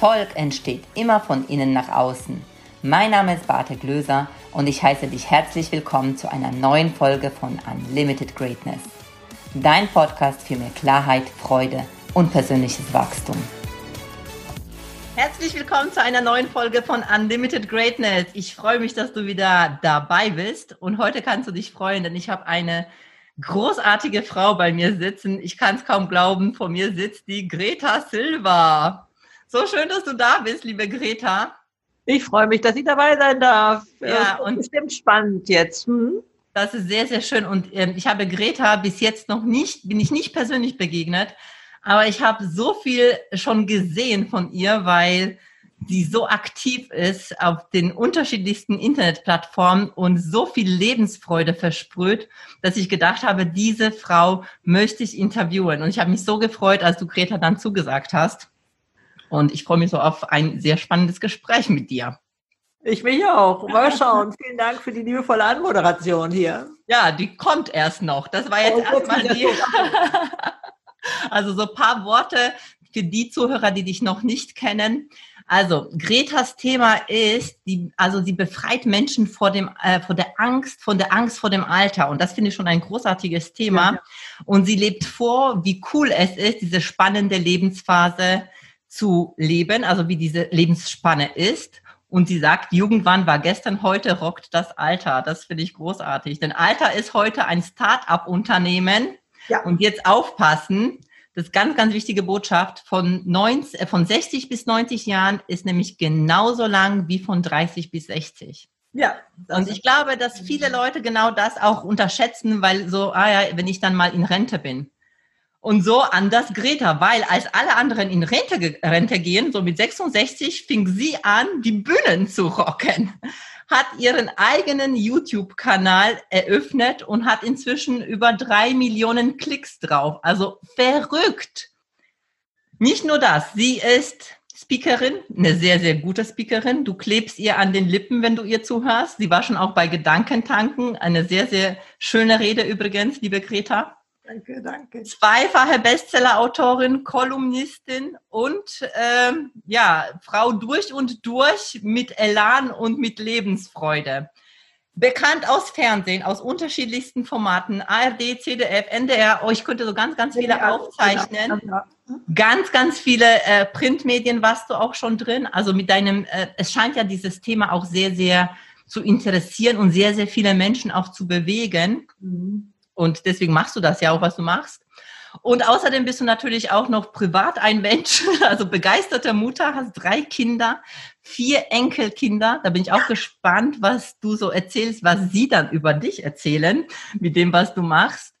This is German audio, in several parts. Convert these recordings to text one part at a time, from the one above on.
Erfolg entsteht immer von innen nach außen. Mein Name ist Barte Glöser und ich heiße dich herzlich willkommen zu einer neuen Folge von Unlimited Greatness. Dein Podcast für mehr Klarheit, Freude und persönliches Wachstum. Herzlich willkommen zu einer neuen Folge von Unlimited Greatness. Ich freue mich, dass du wieder dabei bist und heute kannst du dich freuen, denn ich habe eine großartige Frau bei mir sitzen. Ich kann es kaum glauben, vor mir sitzt die Greta Silva. So schön, dass du da bist, liebe Greta. Ich freue mich, dass ich dabei sein darf. Ja, und bestimmt spannend jetzt. Hm? Das ist sehr, sehr schön. Und ähm, ich habe Greta bis jetzt noch nicht, bin ich nicht persönlich begegnet, aber ich habe so viel schon gesehen von ihr, weil sie so aktiv ist auf den unterschiedlichsten Internetplattformen und so viel Lebensfreude versprüht, dass ich gedacht habe, diese Frau möchte ich interviewen. Und ich habe mich so gefreut, als du Greta dann zugesagt hast. Und ich freue mich so auf ein sehr spannendes Gespräch mit dir. Ich mich auch. Mal schauen. Vielen Dank für die liebevolle Anmoderation hier. Ja, die kommt erst noch. Das war jetzt oh, erstmal die. also so ein paar Worte für die Zuhörer, die dich noch nicht kennen. Also Gretas Thema ist, die, also sie befreit Menschen vor dem, äh, vor der Angst, von der Angst vor dem Alter. Und das finde ich schon ein großartiges Thema. Ja, ja. Und sie lebt vor, wie cool es ist, diese spannende Lebensphase zu leben, also wie diese Lebensspanne ist. Und sie sagt, Jugendwand war gestern, heute rockt das Alter. Das finde ich großartig. Denn Alter ist heute ein Start-up-Unternehmen. Ja. Und jetzt aufpassen, das ist ganz, ganz wichtige Botschaft. Von, 90, äh, von 60 bis 90 Jahren ist nämlich genauso lang wie von 30 bis 60. Ja. Und ich glaube, dass viele Leute genau das auch unterschätzen, weil so, ah ja, wenn ich dann mal in Rente bin. Und so anders Greta, weil als alle anderen in Rente, Rente gehen, so mit 66, fing sie an, die Bühnen zu rocken, hat ihren eigenen YouTube-Kanal eröffnet und hat inzwischen über drei Millionen Klicks drauf. Also verrückt. Nicht nur das, sie ist Speakerin, eine sehr, sehr gute Speakerin. Du klebst ihr an den Lippen, wenn du ihr zuhörst. Sie war schon auch bei Gedankentanken. Eine sehr, sehr schöne Rede übrigens, liebe Greta. Danke, danke. Zweifache Bestseller-Autorin, Kolumnistin und ähm, ja, Frau durch und durch mit Elan und mit Lebensfreude. Bekannt aus Fernsehen, aus unterschiedlichsten Formaten, ARD, CDF, NDR, oh, ich könnte so ganz, ganz viele ja, aufzeichnen. Ja. Ganz, ganz viele äh, Printmedien warst du auch schon drin. Also mit deinem, äh, es scheint ja dieses Thema auch sehr, sehr zu interessieren und sehr, sehr viele Menschen auch zu bewegen. Mhm. Und deswegen machst du das ja auch, was du machst. Und außerdem bist du natürlich auch noch privat ein Mensch, also begeisterter Mutter, hast drei Kinder, vier Enkelkinder. Da bin ich auch gespannt, was du so erzählst, was sie dann über dich erzählen, mit dem, was du machst.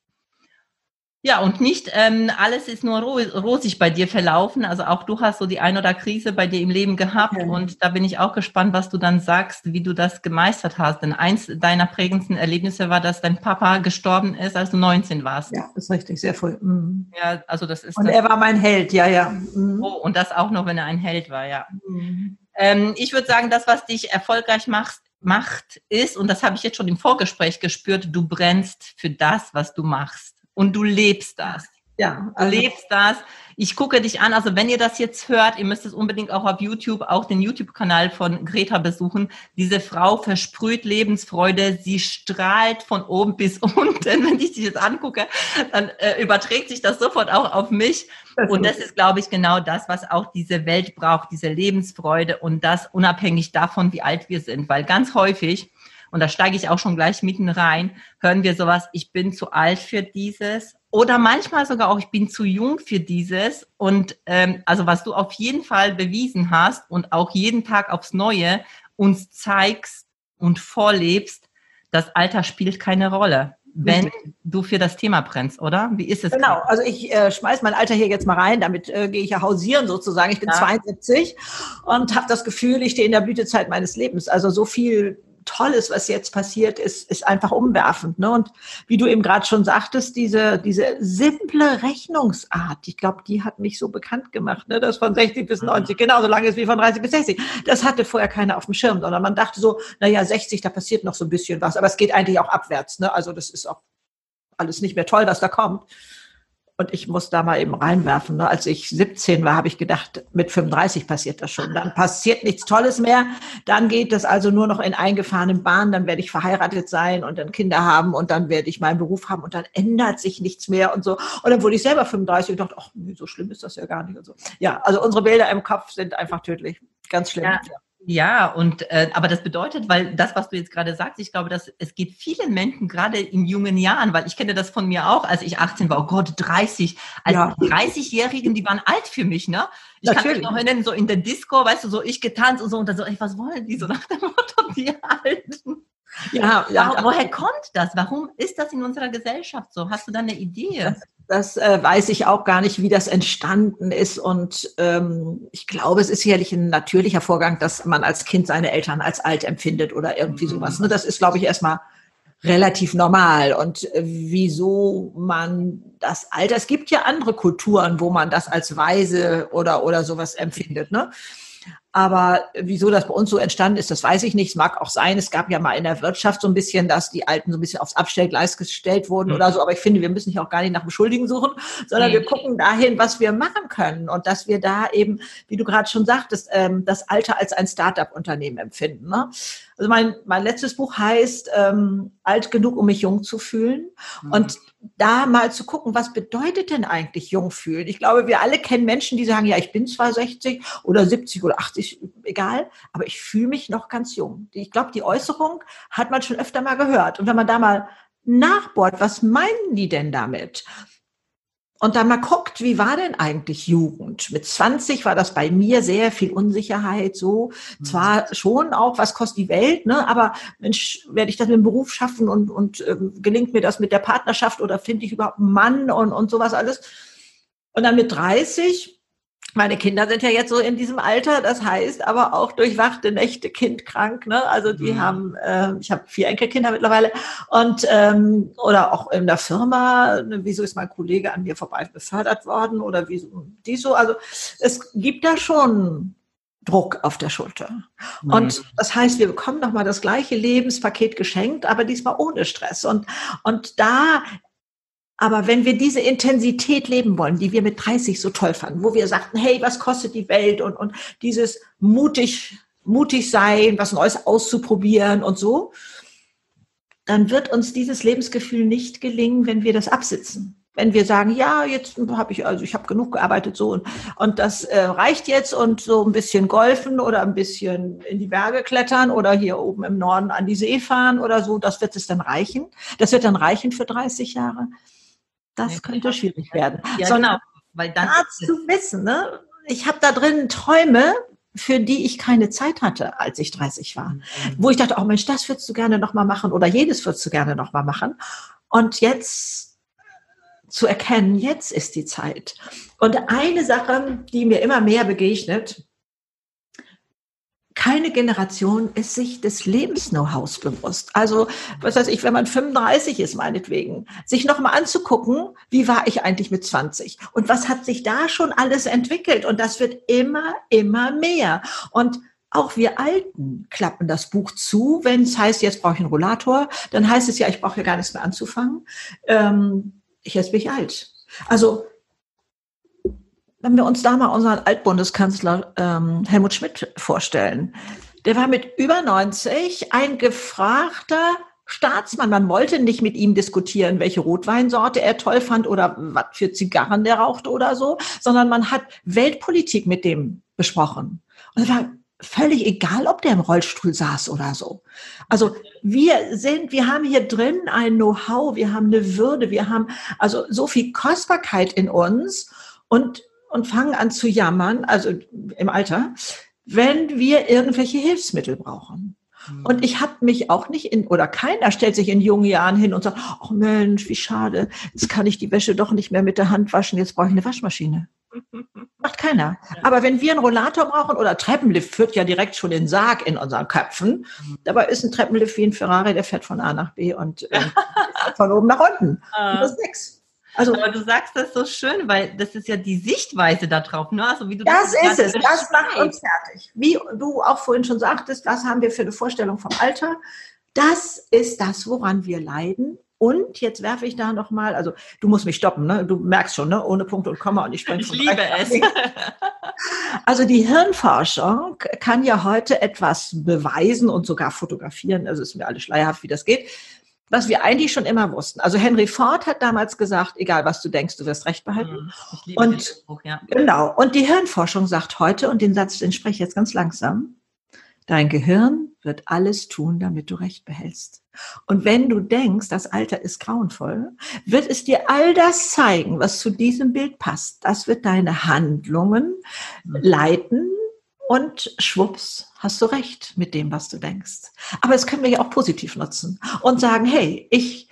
Ja, und nicht ähm, alles ist nur rosig bei dir verlaufen. Also auch du hast so die ein oder Krise bei dir im Leben gehabt. Okay. Und da bin ich auch gespannt, was du dann sagst, wie du das gemeistert hast. Denn eins deiner prägendsten Erlebnisse war, dass dein Papa gestorben ist, als du 19 warst. Ja, das ist richtig, sehr früh. Mhm. Ja, also das ist. Und das er war mein Held, ja, ja. Mhm. Oh, und das auch noch, wenn er ein Held war, ja. Mhm. Ähm, ich würde sagen, das, was dich erfolgreich macht, macht, ist, und das habe ich jetzt schon im Vorgespräch gespürt, du brennst für das, was du machst und du lebst das. Ja, also du lebst das. Ich gucke dich an. Also wenn ihr das jetzt hört, ihr müsst es unbedingt auch auf YouTube, auch den YouTube-Kanal von Greta besuchen. Diese Frau versprüht Lebensfreude. Sie strahlt von oben bis unten. Wenn ich sie jetzt angucke, dann äh, überträgt sich das sofort auch auf mich. Und das ist, glaube ich, genau das, was auch diese Welt braucht, diese Lebensfreude und das unabhängig davon, wie alt wir sind. Weil ganz häufig und da steige ich auch schon gleich mitten rein, hören wir sowas, ich bin zu alt für dieses oder manchmal sogar auch, ich bin zu jung für dieses. Und ähm, also was du auf jeden Fall bewiesen hast und auch jeden Tag aufs Neue uns zeigst und vorlebst, das Alter spielt keine Rolle wenn du für das Thema brennst, oder? Wie ist es? Genau, also ich äh, schmeiß mein Alter hier jetzt mal rein, damit äh, gehe ich ja hausieren sozusagen. Ich bin ja. 72 und habe das Gefühl, ich stehe in der Blütezeit meines Lebens. Also so viel Tolles, was jetzt passiert ist, ist einfach umwerfend. Ne? Und wie du eben gerade schon sagtest, diese, diese simple Rechnungsart, ich glaube, die hat mich so bekannt gemacht, ne? das von 60 bis 90 mhm. genauso lange ist wie von 30 bis 60. Das hatte vorher keiner auf dem Schirm, sondern man dachte so, naja, 60, da passiert noch so ein bisschen was, aber es geht eigentlich auch abwärts. Ne? Also das ist auch alles nicht mehr toll, was da kommt. Und ich muss da mal eben reinwerfen. Ne? Als ich 17 war, habe ich gedacht, mit 35 passiert das schon. Dann passiert nichts Tolles mehr. Dann geht das also nur noch in eingefahrenen Bahnen. Dann werde ich verheiratet sein und dann Kinder haben und dann werde ich meinen Beruf haben und dann ändert sich nichts mehr und so. Und dann wurde ich selber 35 und dachte, ach, so schlimm ist das ja gar nicht und so. Ja, also unsere Bilder im Kopf sind einfach tödlich. Ganz schlimm. Ja. Ja, und äh, aber das bedeutet, weil das, was du jetzt gerade sagst, ich glaube, dass es geht vielen Menschen gerade in jungen Jahren, weil ich kenne das von mir auch, als ich 18 war, oh Gott, 30. Als ja. 30-Jährigen, die waren alt für mich, ne? Ich Natürlich. kann mich noch erinnern, so in der Disco, weißt du, so ich getanzt und so und dann so, ey, was wollen die so nach dem Motto, die Alten? Ja, ja. Warum, woher kommt das? Warum ist das in unserer Gesellschaft so? Hast du da eine Idee? Das, das äh, weiß ich auch gar nicht, wie das entstanden ist. Und ähm, ich glaube, es ist sicherlich ein natürlicher Vorgang, dass man als Kind seine Eltern als alt empfindet oder irgendwie mhm. sowas. Ne? Das ist, glaube ich, erstmal relativ normal. Und äh, wieso man das Alter, es gibt ja andere Kulturen, wo man das als weise oder, oder sowas empfindet. Ne? Aber wieso das bei uns so entstanden ist, das weiß ich nicht. Es mag auch sein, es gab ja mal in der Wirtschaft so ein bisschen, dass die Alten so ein bisschen aufs Abstellgleis gestellt wurden mhm. oder so. Aber ich finde, wir müssen hier auch gar nicht nach Beschuldigen suchen, sondern nee. wir gucken dahin, was wir machen können und dass wir da eben, wie du gerade schon sagtest, ähm, das Alter als ein Start-up-Unternehmen empfinden. Ne? Also mein, mein letztes Buch heißt ähm, Alt genug, um mich jung zu fühlen. Mhm. Und da mal zu gucken, was bedeutet denn eigentlich jung fühlen? Ich glaube, wir alle kennen Menschen, die sagen, ja, ich bin zwar 60 oder 70 oder 80, egal, aber ich fühle mich noch ganz jung. Ich glaube, die Äußerung hat man schon öfter mal gehört. Und wenn man da mal nachbohrt, was meinen die denn damit? und dann mal guckt, wie war denn eigentlich Jugend? Mit 20 war das bei mir sehr viel Unsicherheit, so. Mhm. Zwar schon auch, was kostet die Welt, ne? Aber Mensch, werde ich das mit dem Beruf schaffen und, und äh, gelingt mir das mit der Partnerschaft oder finde ich überhaupt einen Mann und, und sowas alles? Und dann mit 30 meine Kinder sind ja jetzt so in diesem Alter, das heißt aber auch durchwachte Nächte kindkrank. Ne? Also die mhm. haben, äh, ich habe vier Enkelkinder mittlerweile und ähm, oder auch in der Firma, ne, wieso ist mein Kollege an mir vorbei befördert worden oder wieso die so. Also es gibt da schon Druck auf der Schulter. Mhm. Und das heißt, wir bekommen nochmal das gleiche Lebenspaket geschenkt, aber diesmal ohne Stress. Und, und da aber wenn wir diese Intensität leben wollen, die wir mit 30 so toll fanden, wo wir sagten, hey, was kostet die Welt und, und dieses mutig, mutig sein, was Neues auszuprobieren und so, dann wird uns dieses Lebensgefühl nicht gelingen, wenn wir das absitzen. Wenn wir sagen, ja, jetzt habe ich, also ich habe genug gearbeitet so und, und das äh, reicht jetzt und so ein bisschen golfen oder ein bisschen in die Berge klettern oder hier oben im Norden an die See fahren oder so, das wird es dann reichen. Das wird dann reichen für 30 Jahre. Das ja, könnte schwierig werden. Ja, Sondern genau. Weil dann zu wissen, ne? ich habe da drin Träume, für die ich keine Zeit hatte, als ich 30 war. Mhm. Wo ich dachte, oh Mensch, das würdest du gerne nochmal machen oder jedes würdest du gerne nochmal machen. Und jetzt zu erkennen, jetzt ist die Zeit. Und eine Sache, die mir immer mehr begegnet, keine Generation ist sich des Lebens-Know-hows bewusst. Also, was weiß ich, wenn man 35 ist, meinetwegen, sich nochmal anzugucken, wie war ich eigentlich mit 20? Und was hat sich da schon alles entwickelt? Und das wird immer, immer mehr. Und auch wir Alten klappen das Buch zu, wenn es heißt, jetzt brauche ich einen Rollator, dann heißt es ja, ich brauche ja gar nichts mehr anzufangen. Ähm, jetzt bin ich alt. Also wenn wir uns da mal unseren Altbundeskanzler ähm, Helmut Schmidt vorstellen, der war mit über 90 ein gefragter Staatsmann. Man wollte nicht mit ihm diskutieren, welche Rotweinsorte er toll fand oder was für Zigarren der rauchte oder so, sondern man hat Weltpolitik mit dem besprochen. Und es war völlig egal, ob der im Rollstuhl saß oder so. Also wir sind, wir haben hier drin ein Know-how, wir haben eine Würde, wir haben also so viel Kostbarkeit in uns und und fangen an zu jammern, also im Alter, wenn wir irgendwelche Hilfsmittel brauchen. Mhm. Und ich habe mich auch nicht in, oder keiner stellt sich in jungen Jahren hin und sagt, oh Mensch, wie schade, jetzt kann ich die Wäsche doch nicht mehr mit der Hand waschen, jetzt brauche ich eine Waschmaschine. Macht keiner. Aber wenn wir einen Rollator brauchen oder Treppenlift führt ja direkt schon den Sarg in unseren Köpfen. Mhm. Dabei ist ein Treppenlift wie ein Ferrari, der fährt von A nach B und äh, von oben nach unten. Und das ist nix. Also, Aber du sagst das so schön, weil das ist ja die Sichtweise darauf. Ne? Also wie du das, das ist es, das macht uns fertig. Wie du auch vorhin schon sagtest, was haben wir für eine Vorstellung vom Alter? Das ist das, woran wir leiden Und jetzt werfe ich da nochmal, also du musst mich stoppen, ne? du merkst schon, ne? ohne Punkt und Komma und ich spreche Ich liebe es. Also die Hirnforschung kann ja heute etwas beweisen und sogar fotografieren, also ist mir alles schleierhaft, wie das geht, was wir eigentlich schon immer wussten. Also Henry Ford hat damals gesagt, egal was du denkst, du wirst Recht behalten. Mhm. Und Spruch, ja. genau. Und die Hirnforschung sagt heute, und den Satz, den spreche ich jetzt ganz langsam, dein Gehirn wird alles tun, damit du Recht behältst. Und wenn du denkst, das Alter ist grauenvoll, wird es dir all das zeigen, was zu diesem Bild passt. Das wird deine Handlungen mhm. leiten und schwupps, hast du recht mit dem, was du denkst. Aber es können wir ja auch positiv nutzen und sagen, hey, ich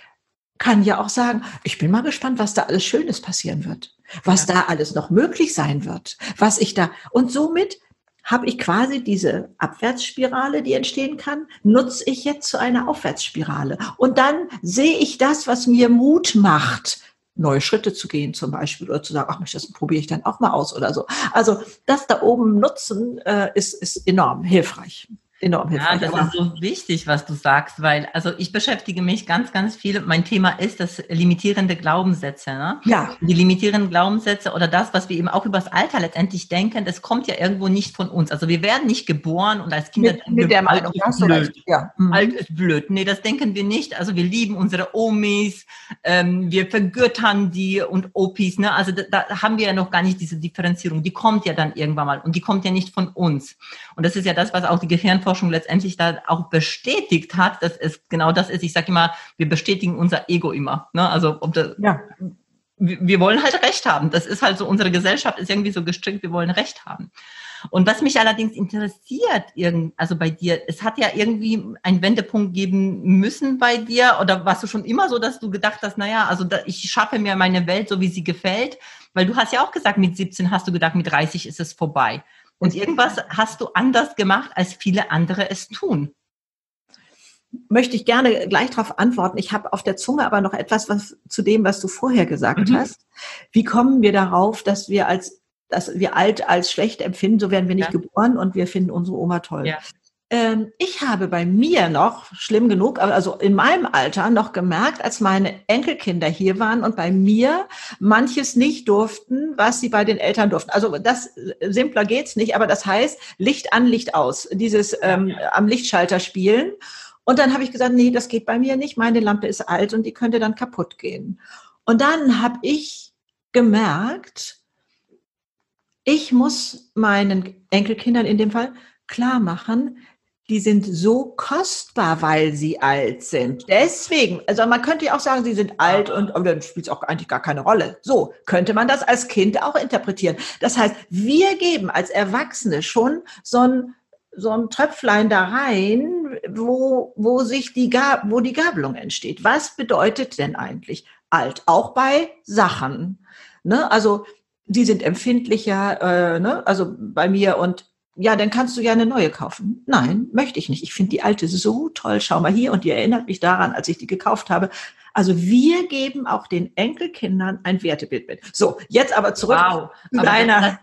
kann ja auch sagen, ich bin mal gespannt, was da alles Schönes passieren wird, was ja. da alles noch möglich sein wird, was ich da und somit habe ich quasi diese Abwärtsspirale, die entstehen kann, nutze ich jetzt zu einer Aufwärtsspirale. Und dann sehe ich das, was mir Mut macht, neue Schritte zu gehen zum Beispiel oder zu sagen, ach, das probiere ich dann auch mal aus oder so. Also das da oben nutzen äh, ist, ist enorm hilfreich enorm hilfreich. Ja, das ist so wichtig, was du sagst, weil also ich beschäftige mich ganz, ganz viel. Mein Thema ist das limitierende Glaubenssätze. Ne? Ja. Die limitierenden Glaubenssätze oder das, was wir eben auch über das Alter letztendlich denken, das kommt ja irgendwo nicht von uns. Also wir werden nicht geboren und als Kinder mit, mit der Meinung, alt ist blöd. Ja. Mhm. Alt ist blöd. Nee, das denken wir nicht. Also wir lieben unsere Omis, ähm, wir vergöttern die und Opis. Ne? Also da, da haben wir ja noch gar nicht diese Differenzierung. Die kommt ja dann irgendwann mal und die kommt ja nicht von uns. Und das ist ja das, was auch die Gehirn Hirnforschung letztendlich da auch bestätigt hat, dass es genau das ist. Ich sage immer, wir bestätigen unser Ego immer. Ne? Also ob das, ja. wir wollen halt Recht haben. Das ist halt so, unsere Gesellschaft ist irgendwie so gestrickt, wir wollen Recht haben. Und was mich allerdings interessiert, also bei dir, es hat ja irgendwie einen Wendepunkt geben müssen bei dir oder warst du schon immer so, dass du gedacht hast, naja, also ich schaffe mir meine Welt so, wie sie gefällt, weil du hast ja auch gesagt, mit 17 hast du gedacht, mit 30 ist es vorbei. Und irgendwas hast du anders gemacht, als viele andere es tun. Möchte ich gerne gleich darauf antworten. Ich habe auf der Zunge aber noch etwas was, zu dem, was du vorher gesagt mhm. hast. Wie kommen wir darauf, dass wir als dass wir alt als schlecht empfinden, so werden wir nicht ja. geboren und wir finden unsere Oma toll. Ja. Ähm, ich habe bei mir noch, schlimm genug, also in meinem Alter noch gemerkt, als meine Enkelkinder hier waren und bei mir manches nicht durften, was sie bei den Eltern durften. Also das simpler geht's nicht, aber das heißt Licht an, Licht aus. Dieses ähm, am Lichtschalter spielen. Und dann habe ich gesagt, nee, das geht bei mir nicht. Meine Lampe ist alt und die könnte dann kaputt gehen. Und dann habe ich gemerkt, ich muss meinen Enkelkindern in dem Fall klar machen, die sind so kostbar, weil sie alt sind. Deswegen, also man könnte ja auch sagen, sie sind alt und, und dann spielt es auch eigentlich gar keine Rolle. So könnte man das als Kind auch interpretieren. Das heißt, wir geben als Erwachsene schon so ein so ein Tröpflein da rein, wo, wo sich die, wo die Gabelung entsteht. Was bedeutet denn eigentlich alt? Auch bei Sachen. Ne? Also, die sind empfindlicher, äh, ne? also bei mir und ja, dann kannst du ja eine neue kaufen. Nein, möchte ich nicht. Ich finde die alte so toll. Schau mal hier und die erinnert mich daran, als ich die gekauft habe. Also wir geben auch den Enkelkindern ein Wertebild mit. So, jetzt aber zurück wow. zu deiner.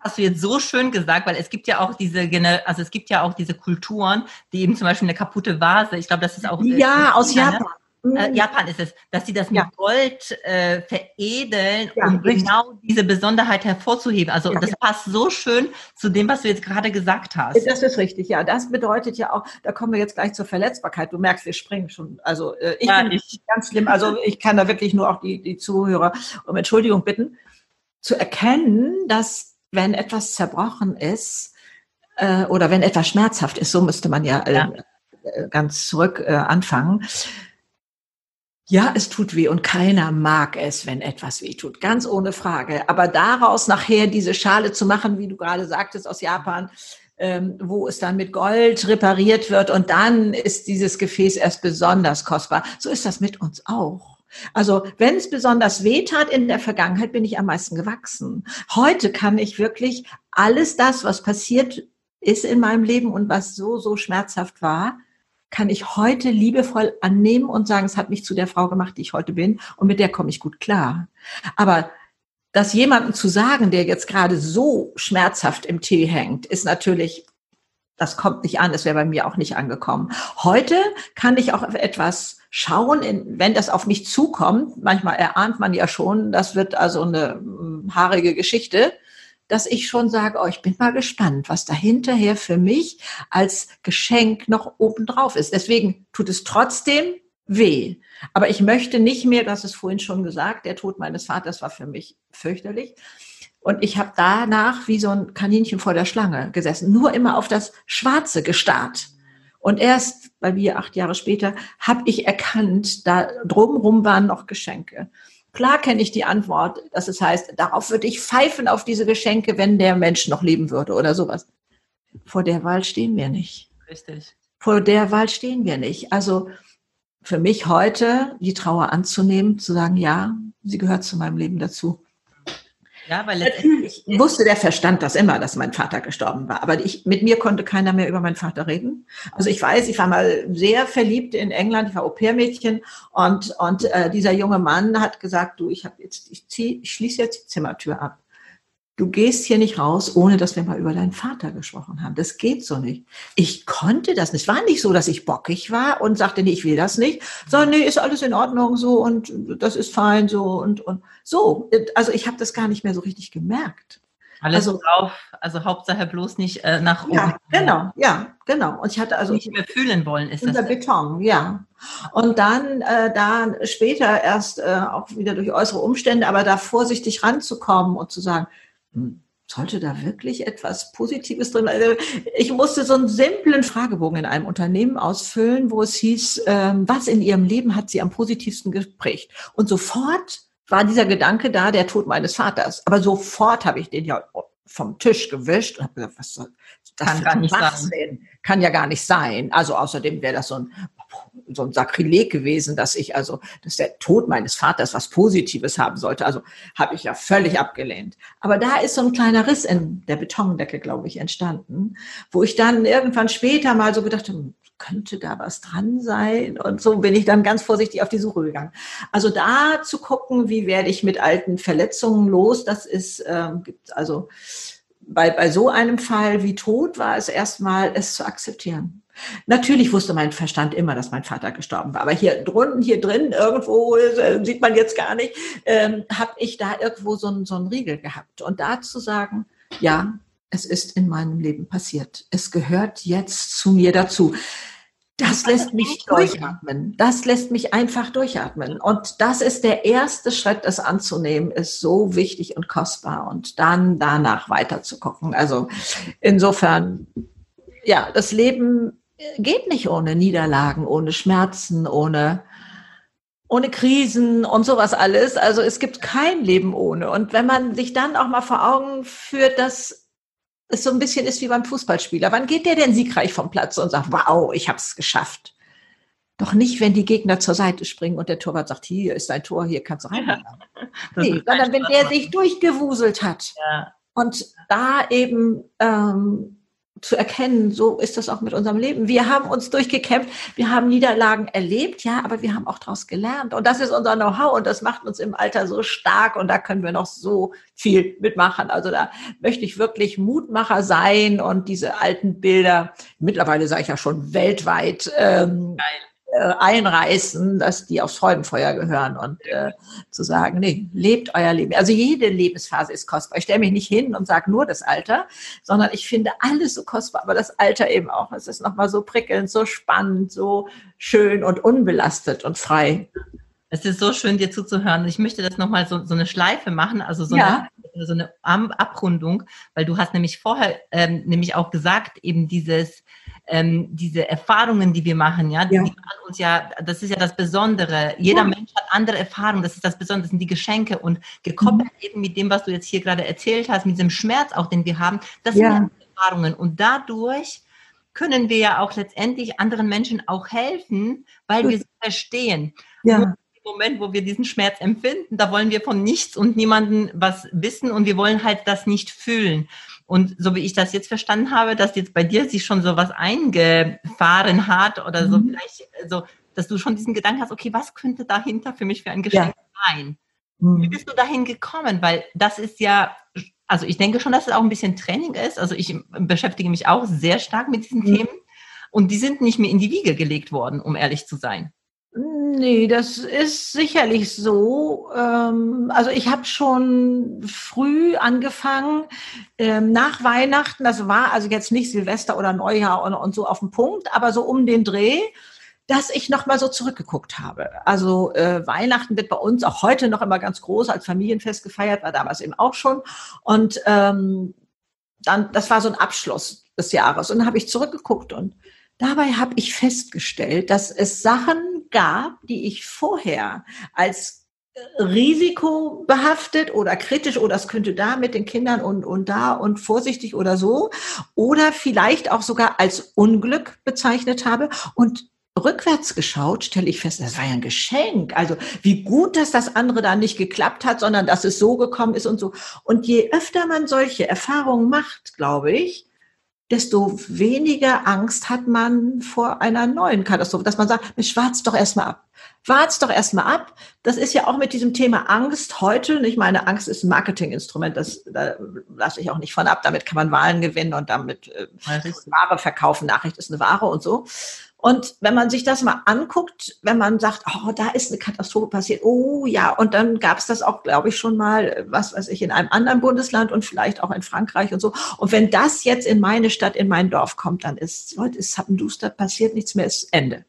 Hast du jetzt so schön gesagt, weil es gibt ja auch diese, also es gibt ja auch diese Kulturen, die eben zum Beispiel eine kaputte Vase. Ich glaube, das ist auch ja aus Japan. Äh, Japan ist es, dass sie das mit ja. Gold äh, veredeln, ja, um richtig. genau diese Besonderheit hervorzuheben. Also ja, das passt so schön zu dem, was du jetzt gerade gesagt hast. Das ist richtig, ja. Das bedeutet ja auch, da kommen wir jetzt gleich zur Verletzbarkeit. Du merkst, wir springen schon. Also äh, ich bin ich. ganz schlimm. Also ich kann da wirklich nur auch die, die Zuhörer um Entschuldigung bitten, zu erkennen, dass wenn etwas zerbrochen ist äh, oder wenn etwas schmerzhaft ist, so müsste man ja, äh, äh ganz zurück anfangen, ja, es tut weh und keiner mag es, wenn etwas weh tut, ganz ohne Frage. Aber daraus nachher diese Schale zu machen, wie du gerade sagtest aus Japan, ähm, wo es dann mit Gold repariert wird und dann ist dieses Gefäß erst besonders kostbar. So ist das mit uns auch. Also wenn es besonders weh tat in der Vergangenheit, bin ich am meisten gewachsen. Heute kann ich wirklich alles das, was passiert ist in meinem Leben und was so, so schmerzhaft war, kann ich heute liebevoll annehmen und sagen, es hat mich zu der Frau gemacht, die ich heute bin und mit der komme ich gut klar. Aber das jemandem zu sagen, der jetzt gerade so schmerzhaft im Tee hängt, ist natürlich, das kommt nicht an, das wäre bei mir auch nicht angekommen. Heute kann ich auch etwas schauen, wenn das auf mich zukommt, manchmal erahnt man ja schon, das wird also eine hm, haarige Geschichte, dass ich schon sage, oh, ich bin mal gespannt, was da hinterher für mich als Geschenk noch obendrauf ist. Deswegen tut es trotzdem weh. Aber ich möchte nicht mehr, das ist vorhin schon gesagt, der Tod meines Vaters war für mich fürchterlich. Und ich habe danach wie so ein Kaninchen vor der Schlange gesessen, nur immer auf das Schwarze gestarrt. Und erst, weil wir acht Jahre später, habe ich erkannt, da drumherum waren noch Geschenke. Klar kenne ich die Antwort, dass es heißt, darauf würde ich pfeifen auf diese Geschenke, wenn der Mensch noch leben würde oder sowas. Vor der Wahl stehen wir nicht. Richtig. Vor der Wahl stehen wir nicht. Also für mich heute die Trauer anzunehmen, zu sagen, ja, sie gehört zu meinem Leben dazu. Ja, weil Natürlich wusste der Verstand das immer, dass mein Vater gestorben war. Aber ich, mit mir konnte keiner mehr über meinen Vater reden. Also ich weiß, ich war mal sehr verliebt in England, ich war Au-pair-Mädchen und, und äh, dieser junge Mann hat gesagt, du, ich habe jetzt, ich, zieh, ich schließe jetzt die Zimmertür ab du gehst hier nicht raus, ohne dass wir mal über deinen Vater gesprochen haben. Das geht so nicht. Ich konnte das nicht. Es war nicht so, dass ich bockig war und sagte, nee, ich will das nicht, sondern nee, ist alles in Ordnung so und das ist fein so und, und so. Also ich habe das gar nicht mehr so richtig gemerkt. Alles also, drauf, also Hauptsache bloß nicht äh, nach oben. Ja, genau, ja, genau. Und ich hatte also nicht mehr fühlen wollen, ist unter das Beton, ja. Und dann äh, da später erst äh, auch wieder durch äußere Umstände, aber da vorsichtig ranzukommen und zu sagen, sollte da wirklich etwas Positives drin? Also ich musste so einen simplen Fragebogen in einem Unternehmen ausfüllen, wo es hieß, ähm, was in ihrem Leben hat sie am positivsten geprägt? Und sofort war dieser Gedanke da, der Tod meines Vaters. Aber sofort habe ich den ja vom Tisch gewischt und habe gesagt, was soll das kann gar nicht sein. Kann ja gar nicht sein. Also außerdem wäre das so ein so ein Sakrileg gewesen, dass ich also, dass der Tod meines Vaters was Positives haben sollte. Also habe ich ja völlig abgelehnt. Aber da ist so ein kleiner Riss in der Betondecke, glaube ich, entstanden, wo ich dann irgendwann später mal so gedacht habe, könnte da was dran sein? Und so bin ich dann ganz vorsichtig auf die Suche gegangen. Also da zu gucken, wie werde ich mit alten Verletzungen los, das ist, ähm, gibt also bei, bei so einem Fall wie Tod war es erstmal, es zu akzeptieren. Natürlich wusste mein Verstand immer, dass mein Vater gestorben war. Aber hier drunten, hier drin, irgendwo, äh, sieht man jetzt gar nicht, ähm, habe ich da irgendwo so, ein, so einen Riegel gehabt. Und da zu sagen, ja, es ist in meinem Leben passiert. Es gehört jetzt zu mir dazu. Das lässt mich durchatmen. Das lässt mich einfach durchatmen. Und das ist der erste Schritt, das anzunehmen, ist so wichtig und kostbar und dann danach weiter zu gucken. Also insofern, ja, das Leben geht nicht ohne Niederlagen, ohne Schmerzen, ohne, ohne Krisen und sowas alles. Also es gibt kein Leben ohne. Und wenn man sich dann auch mal vor Augen führt, dass es so ein bisschen ist wie beim Fußballspieler. Wann geht der denn siegreich vom Platz und sagt, wow, ich habe es geschafft? Doch nicht, wenn die Gegner zur Seite springen und der Torwart sagt, hier ist dein Tor, hier kannst du rein. Ja, nee, sondern wenn der sich durchgewuselt hat ja. und da eben ähm, zu erkennen, so ist das auch mit unserem Leben. Wir haben uns durchgekämpft, wir haben Niederlagen erlebt, ja, aber wir haben auch daraus gelernt. Und das ist unser Know-how und das macht uns im Alter so stark und da können wir noch so viel mitmachen. Also da möchte ich wirklich Mutmacher sein und diese alten Bilder, mittlerweile sage ich ja schon weltweit, ähm, äh, einreißen, dass die aufs Freudenfeuer gehören und äh, zu sagen, nee, lebt euer Leben. Also jede Lebensphase ist kostbar. Ich stelle mich nicht hin und sage nur das Alter, sondern ich finde alles so kostbar, aber das Alter eben auch. Es ist nochmal so prickelnd, so spannend, so schön und unbelastet und frei. Es ist so schön, dir zuzuhören. Ich möchte das nochmal so, so eine Schleife machen, also so, ja. eine, so eine Abrundung, weil du hast nämlich vorher ähm, nämlich auch gesagt, eben dieses, ähm, diese Erfahrungen, die wir machen, ja, die, ja. machen uns ja, das ist ja das Besondere. Jeder ja. Mensch hat andere Erfahrungen, das ist das Besondere, das sind die Geschenke und gekoppelt mhm. eben mit dem, was du jetzt hier gerade erzählt hast, mit diesem Schmerz auch, den wir haben, das ja. sind Erfahrungen und dadurch können wir ja auch letztendlich anderen Menschen auch helfen, weil wir sie verstehen. Ja. Nur Moment, wo wir diesen Schmerz empfinden, da wollen wir von nichts und niemanden was wissen und wir wollen halt das nicht fühlen. Und so wie ich das jetzt verstanden habe, dass jetzt bei dir sich schon so was eingefahren hat oder so mhm. vielleicht so, dass du schon diesen Gedanken hast, okay, was könnte dahinter für mich für ein Geschenk ja. sein? Mhm. Wie bist du dahin gekommen? Weil das ist ja, also ich denke schon, dass es auch ein bisschen Training ist. Also ich beschäftige mich auch sehr stark mit diesen mhm. Themen und die sind nicht mehr in die Wiege gelegt worden, um ehrlich zu sein. Nee, das ist sicherlich so. Ähm, also ich habe schon früh angefangen, ähm, nach Weihnachten, das war also jetzt nicht Silvester oder Neujahr und, so auf den Punkt, aber so um den Dreh, dass ich noch mal so zurückgeguckt habe. Also äh, Weihnachten wird bei uns auch heute noch immer ganz groß als Familienfest gefeiert, war damals eben auch schon. Und ähm, dann, das war so ein Abschluss des Jahres. Und dann habe ich zurückgeguckt und dabei habe ich festgestellt, dass es Sachen gab, die ich vorher als äh, risikobehaftet oder kritisch oder es könnte da mit den Kindern und, und da und vorsichtig oder so oder vielleicht auch sogar als Unglück bezeichnet habe und rückwärts geschaut, stelle ich fest, das war ja ein Geschenk. Also wie gut, dass das andere da nicht geklappt hat, sondern dass es so gekommen ist und so. Und je öfter man solche Erfahrungen macht, glaube ich, desto weniger Angst hat man vor einer neuen Katastrophe, dass man sagt, Mensch, wart's doch erstmal ab. Wart's doch erstmal ab. Das ist ja auch mit diesem Thema Angst heute. Ich meine, Angst ist ein Marketinginstrument, das da lasse ich auch nicht von ab. Damit kann man Wahlen gewinnen und damit äh, Ware verkaufen. Nachricht ist eine Ware und so. Und wenn man sich das mal anguckt, wenn man sagt, oh, da ist eine Katastrophe passiert, oh ja, und dann gab es das auch, glaube ich, schon mal, was weiß ich, in einem anderen Bundesland und vielleicht auch in Frankreich und so. Und wenn das jetzt in meine Stadt, in mein Dorf kommt, dann ist, Leute, ist Zappenduster, passiert nichts mehr, ist Ende.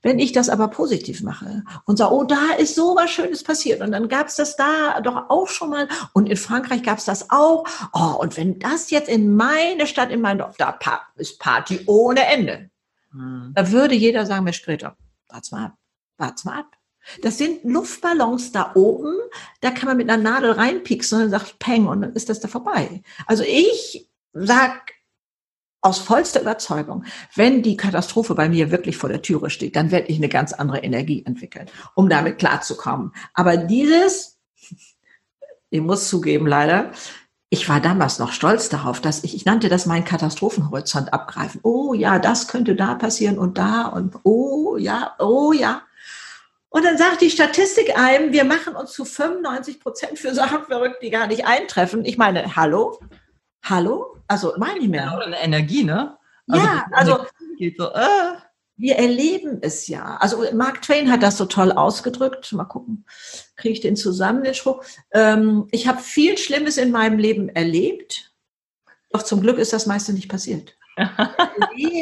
Wenn ich das aber positiv mache und sage, oh, da ist so was Schönes passiert und dann gab es das da doch auch schon mal und in Frankreich gab es das auch. Oh, und wenn das jetzt in meine Stadt, in mein Dorf, da ist Party ohne Ende. Mhm. Da würde jeder sagen, Mensch, Greta, wart's mal ab, wart's mal ab. Das sind Luftballons da oben, da kann man mit einer Nadel reinpieksen und dann sagt Peng und dann ist das da vorbei. Also ich sag aus vollster Überzeugung, wenn die Katastrophe bei mir wirklich vor der Türe steht, dann werde ich eine ganz andere Energie entwickeln, um damit klarzukommen. Aber dieses, ich muss zugeben leider, ich war damals noch stolz darauf, dass ich, ich nannte das meinen Katastrophenhorizont abgreifen. Oh ja, das könnte da passieren und da und oh ja, oh ja. Und dann sagt die Statistik einem, wir machen uns zu 95 Prozent für Sachen verrückt, die gar nicht eintreffen. Ich meine, hallo? Hallo? Also meine ich mehr. Oder eine Energie, ne? Also ja, also geht so, äh wir erleben es ja. Also Mark Twain hat das so toll ausgedrückt. Mal gucken, kriege ich den zusammen, den Spruch. Ähm, ich habe viel Schlimmes in meinem Leben erlebt, doch zum Glück ist das meiste nicht passiert. Wir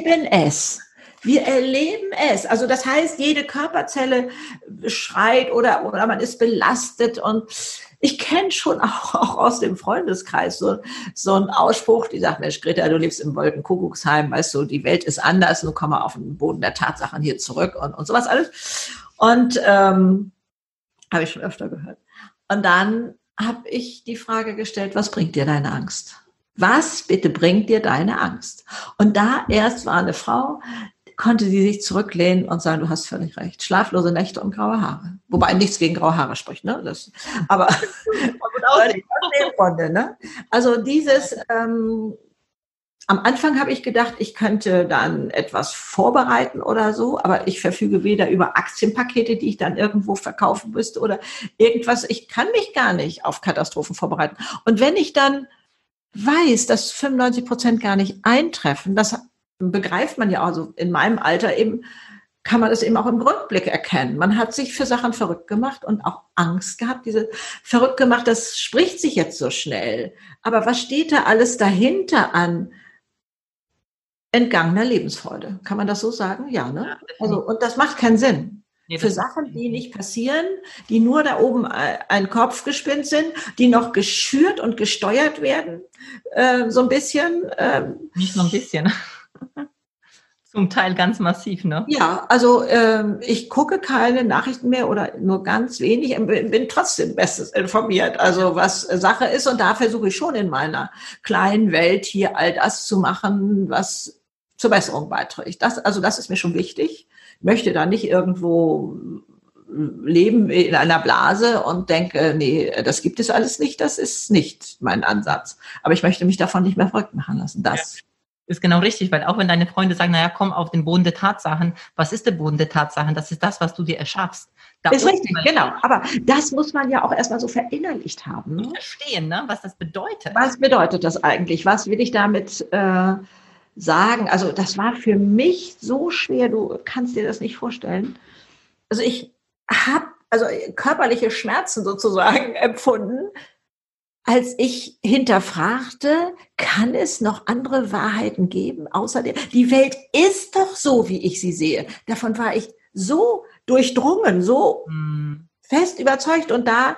erleben es. Wir erleben es. Also das heißt, jede Körperzelle schreit oder, oder man ist belastet und ich kenne schon auch, auch, aus dem Freundeskreis so, so einen Ausspruch, die sagt, Mensch, Greta, du lebst im Wolkenkuckucksheim, weißt du, die Welt ist anders, nun komm mal auf den Boden der Tatsachen hier zurück und, und sowas alles. Und ähm, habe ich schon öfter gehört. Und dann habe ich die Frage gestellt, was bringt dir deine Angst? Was bitte bringt dir deine Angst? Und da erst war eine Frau, konnte sie sich zurücklehnen und sagen, du hast völlig recht. Schlaflose Nächte und graue Haare. Wobei nichts gegen graue Haare spricht, ne? Das, aber ne? also dieses, ähm, am Anfang habe ich gedacht, ich könnte dann etwas vorbereiten oder so, aber ich verfüge weder über Aktienpakete, die ich dann irgendwo verkaufen müsste oder irgendwas. Ich kann mich gar nicht auf Katastrophen vorbereiten. Und wenn ich dann weiß, dass 95 Prozent gar nicht eintreffen, das begreift man ja also in meinem Alter eben, kann man es eben auch im Rückblick erkennen. Man hat sich für Sachen verrückt gemacht und auch Angst gehabt. Diese verrückt gemacht, das spricht sich jetzt so schnell. Aber was steht da alles dahinter an entgangener Lebensfreude? Kann man das so sagen? Ja, ne? Also, und das macht keinen Sinn. Nee, für Sachen, die nicht passieren, die nur da oben äh, ein Kopfgespinnt sind, die noch geschürt und gesteuert werden, äh, so ein bisschen. Äh, nicht nur ein bisschen. Zum Teil ganz massiv, ne? Ja, also ähm, ich gucke keine Nachrichten mehr oder nur ganz wenig, ähm, bin trotzdem bestens informiert, also was Sache ist. Und da versuche ich schon in meiner kleinen Welt hier all das zu machen, was zur Besserung beiträgt. Das, also das ist mir schon wichtig. Ich möchte da nicht irgendwo leben in einer Blase und denke, nee, das gibt es alles nicht, das ist nicht mein Ansatz. Aber ich möchte mich davon nicht mehr verrückt machen lassen. Das ja ist genau richtig, weil auch wenn deine Freunde sagen, naja, komm auf den Boden der Tatsachen, was ist der Boden der Tatsachen? Das ist das, was du dir erschaffst. Da ist richtig, genau. Aber das muss man ja auch erstmal so verinnerlicht haben. Ne? Verstehen, ne? was das bedeutet. Was bedeutet das eigentlich? Was will ich damit äh, sagen? Also das war für mich so schwer, du kannst dir das nicht vorstellen. Also ich habe also körperliche Schmerzen sozusagen empfunden, als ich hinterfragte, kann es noch andere Wahrheiten geben, außer der, die Welt ist doch so, wie ich sie sehe. Davon war ich so durchdrungen, so mhm. fest überzeugt und da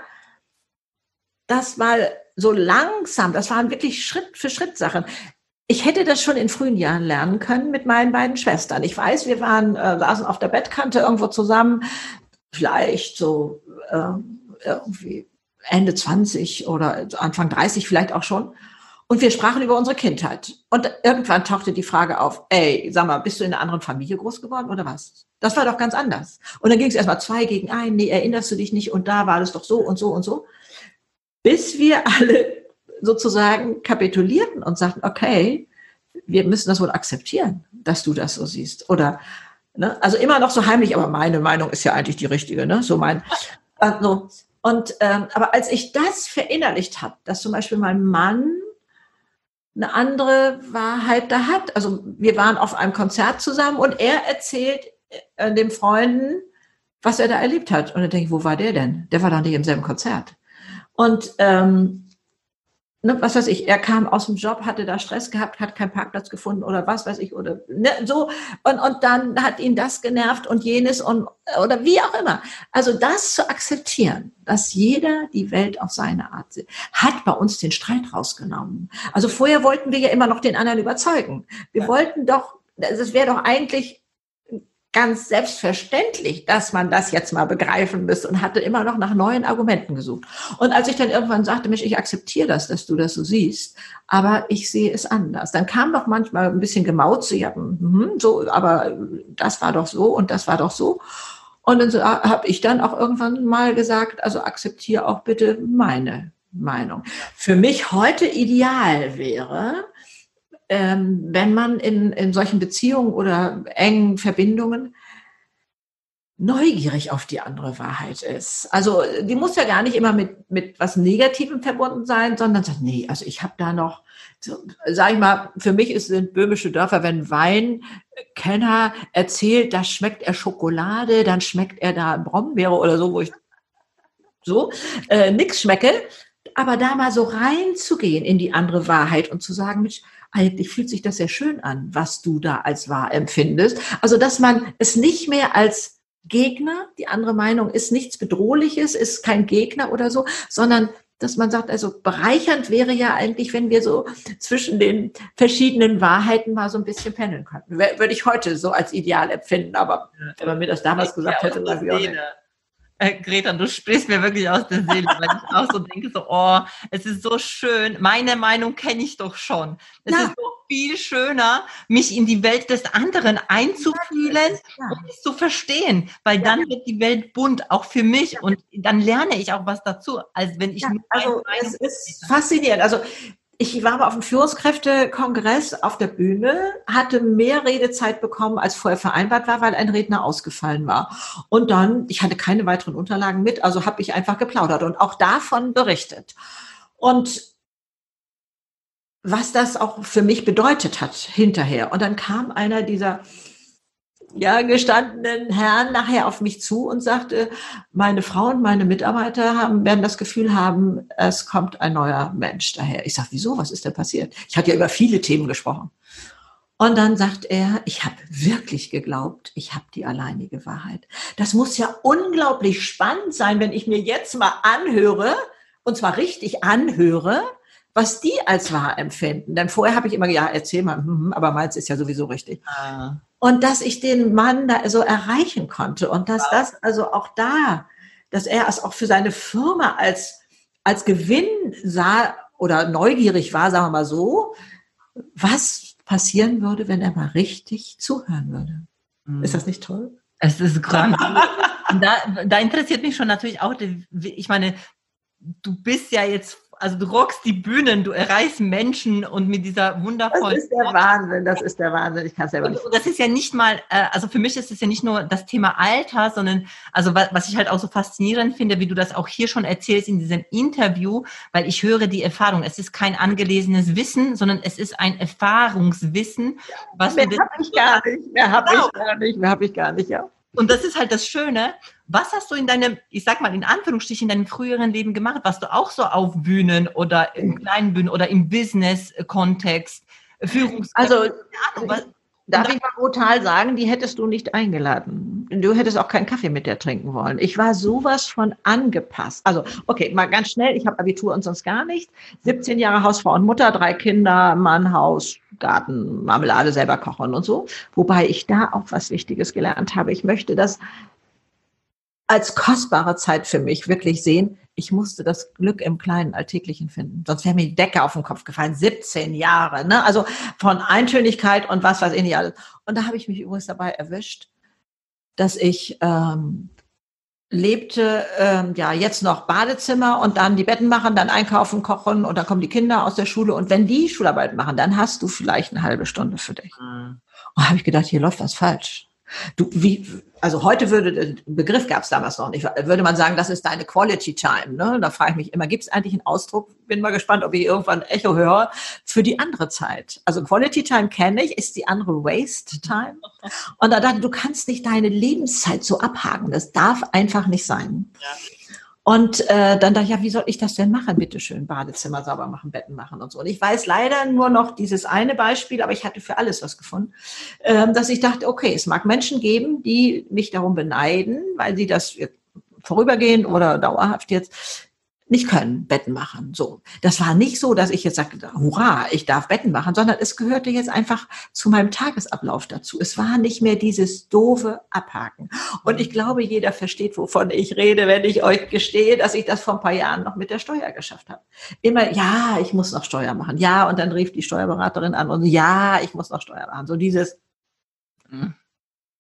das mal so langsam, das waren wirklich Schritt für Schritt Sachen. Ich hätte das schon in frühen Jahren lernen können mit meinen beiden Schwestern. Ich weiß, wir waren, äh, saßen auf der Bettkante irgendwo zusammen, vielleicht so äh, irgendwie Ende 20 oder Anfang 30 vielleicht auch schon. Und wir sprachen über unsere Kindheit. Und irgendwann tauchte die Frage auf, ey, sag mal, bist du in einer anderen Familie groß geworden oder was? Das war doch ganz anders. Und dann ging es erstmal zwei gegen einen, nee, erinnerst du dich nicht und da war das doch so und so und so. Bis wir alle sozusagen kapitulierten und sagten, okay, wir müssen das wohl akzeptieren, dass du das so siehst. Oder, ne, also immer noch so heimlich, aber meine Meinung ist ja eigentlich die richtige, ne? So mein, also, und ähm, aber als ich das verinnerlicht habe, dass zum Beispiel mein Mann eine andere Wahrheit da hat. Also wir waren auf einem Konzert zusammen und er erzählt äh, den Freunden, was er da erlebt hat. Und dann denke ich, wo war der denn? Der war doch nicht im selben Konzert. Und ähm, ne, was weiß ich, er kam aus dem Job, hatte da Stress gehabt, hat keinen Parkplatz gefunden oder was weiß ich oder ne, so und, und dann hat ihn das genervt und jenes und oder wie auch immer. Also das zu akzeptieren, dass jeder die Welt auf seine Art sieht, hat bei uns den Streit rausgenommen. Also vorher wollten wir ja immer noch den anderen überzeugen. Wir ja. wollten doch, es wäre doch eigentlich ganz selbstverständlich, dass man das jetzt mal begreifen müsste und hatte immer noch nach neuen Argumenten gesucht. Und als ich dann irgendwann sagte, Mensch, ich akzeptiere das, dass du das so siehst, aber ich sehe es anders, dann kam doch manchmal ein bisschen gemaut zu, ja, hm, so, aber das war doch so und das war doch so. Und dann so, ah, habe ich dann auch irgendwann mal gesagt, also akzeptiere auch bitte meine Meinung. Für mich heute ideal wäre, ähm, wenn man in, in solchen Beziehungen oder engen Verbindungen neugierig auf die andere Wahrheit ist. Also die muss ja gar nicht immer mit, mit was Negativem verbunden sein, sondern sagt, nee, also ich habe da noch, so, sag ich mal, für mich ist, sind böhmische Dörfer, wenn Weinkenner erzählt, da schmeckt er Schokolade, dann schmeckt er da Brombeere oder so, wo ich so äh, nix schmecke. Aber da mal so reinzugehen in die andere Wahrheit und zu sagen, Mensch, eigentlich fühlt sich das sehr schön an, was du da als wahr empfindest. Also, dass man es nicht mehr als Gegner, die andere Meinung ist nichts Bedrohliches, ist kein Gegner oder so, sondern dass man sagt, also bereichernd wäre ja eigentlich, wenn wir so zwischen den verschiedenen Wahrheiten mal so ein bisschen pendeln könnten. Würde ich heute so als ideal empfinden, aber wenn man mir das damals gesagt hätte, dann wäre ich äh, Greta, du sprichst mir wirklich aus der Seele, weil ich auch so denke, so, oh, es ist so schön. Meine Meinung kenne ich doch schon. Es ja. ist so viel schöner, mich in die Welt des anderen einzufühlen ja. und es zu verstehen, weil ja. dann wird die Welt bunt, auch für mich. Und dann lerne ich auch was dazu, als wenn ich Also, es ist faszinierend. Also, ich war aber auf dem Führungskräftekongress auf der Bühne, hatte mehr Redezeit bekommen, als vorher vereinbart war, weil ein Redner ausgefallen war. Und dann, ich hatte keine weiteren Unterlagen mit, also habe ich einfach geplaudert und auch davon berichtet. Und was das auch für mich bedeutet hat hinterher. Und dann kam einer dieser ja, gestandenen Herrn nachher auf mich zu und sagte, meine Frau und meine Mitarbeiter haben, werden das Gefühl haben, es kommt ein neuer Mensch daher. Ich sage, wieso? Was ist denn passiert? Ich hatte ja über viele Themen gesprochen. Und dann sagt er, ich habe wirklich geglaubt, ich habe die alleinige Wahrheit. Das muss ja unglaublich spannend sein, wenn ich mir jetzt mal anhöre, und zwar richtig anhöre, was die als wahr empfinden. Denn vorher habe ich immer, ja, erzähl mal, hm, hm, aber meins ist ja sowieso richtig. Ah. Und dass ich den Mann da so erreichen konnte und dass wow. das also auch da, dass er es auch für seine Firma als, als Gewinn sah oder neugierig war, sagen wir mal so, was passieren würde, wenn er mal richtig zuhören würde. Mhm. Ist das nicht toll? Es ist grandios. da, da interessiert mich schon natürlich auch, ich meine, du bist ja jetzt also du rockst die Bühnen, du erreichst Menschen und mit dieser wundervollen. Das ist der Wahnsinn, das ist der Wahnsinn. Ich kann es selber nicht. Und das ist ja nicht mal, äh, also für mich ist es ja nicht nur das Thema Alter, sondern also was ich halt auch so faszinierend finde, wie du das auch hier schon erzählst in diesem Interview, weil ich höre die Erfahrung. Es ist kein angelesenes Wissen, sondern es ist ein Erfahrungswissen, was mehr habe ich gar nicht, mehr habe genau. ich gar nicht, mehr habe ich gar nicht, ja. Und das ist halt das Schöne. Was hast du in deinem, ich sag mal in Anführungsstrichen, in deinem früheren Leben gemacht? Warst du auch so auf Bühnen oder in kleinen Bühnen oder im Business-Kontext? Führungs also, Darf ich mal brutal sagen, die hättest du nicht eingeladen. Du hättest auch keinen Kaffee mit der trinken wollen. Ich war sowas von angepasst. Also, okay, mal ganz schnell. Ich habe Abitur und sonst gar nichts. 17 Jahre Hausfrau und Mutter, drei Kinder, Mann, Haus, Garten, Marmelade selber kochen und so. Wobei ich da auch was Wichtiges gelernt habe. Ich möchte das als kostbare Zeit für mich wirklich sehen. Ich musste das Glück im kleinen Alltäglichen finden. Sonst wäre mir die Decke auf den Kopf gefallen. 17 Jahre, ne? Also von Eintönigkeit und was weiß ich nicht alles. Und da habe ich mich übrigens dabei erwischt, dass ich ähm, lebte, ähm, ja, jetzt noch Badezimmer und dann die Betten machen, dann einkaufen, kochen und dann kommen die Kinder aus der Schule. Und wenn die Schularbeit machen, dann hast du vielleicht eine halbe Stunde für dich. Mhm. Und habe ich gedacht, hier läuft was falsch. Du, wie, also heute würde, den Begriff gab es damals noch nicht, würde man sagen, das ist deine Quality Time. Ne? Da frage ich mich immer, gibt es eigentlich einen Ausdruck, bin mal gespannt, ob ich irgendwann Echo höre, für die andere Zeit. Also Quality Time kenne ich, ist die andere Waste Time. Und da dachte du kannst nicht deine Lebenszeit so abhaken, das darf einfach nicht sein. Ja. Und äh, dann dachte ich, ja, wie soll ich das denn machen? Bitte schön, Badezimmer sauber machen, Betten machen und so. Und ich weiß leider nur noch dieses eine Beispiel, aber ich hatte für alles was gefunden, äh, dass ich dachte, okay, es mag Menschen geben, die mich darum beneiden, weil sie das vorübergehend oder dauerhaft jetzt nicht können, Betten machen. So. Das war nicht so, dass ich jetzt sagte, hurra, ich darf Betten machen, sondern es gehörte jetzt einfach zu meinem Tagesablauf dazu. Es war nicht mehr dieses doofe Abhaken. Und ich glaube, jeder versteht, wovon ich rede, wenn ich euch gestehe, dass ich das vor ein paar Jahren noch mit der Steuer geschafft habe. Immer, ja, ich muss noch Steuer machen. Ja, und dann rief die Steuerberaterin an und ja, ich muss noch Steuer machen. So dieses. Mhm.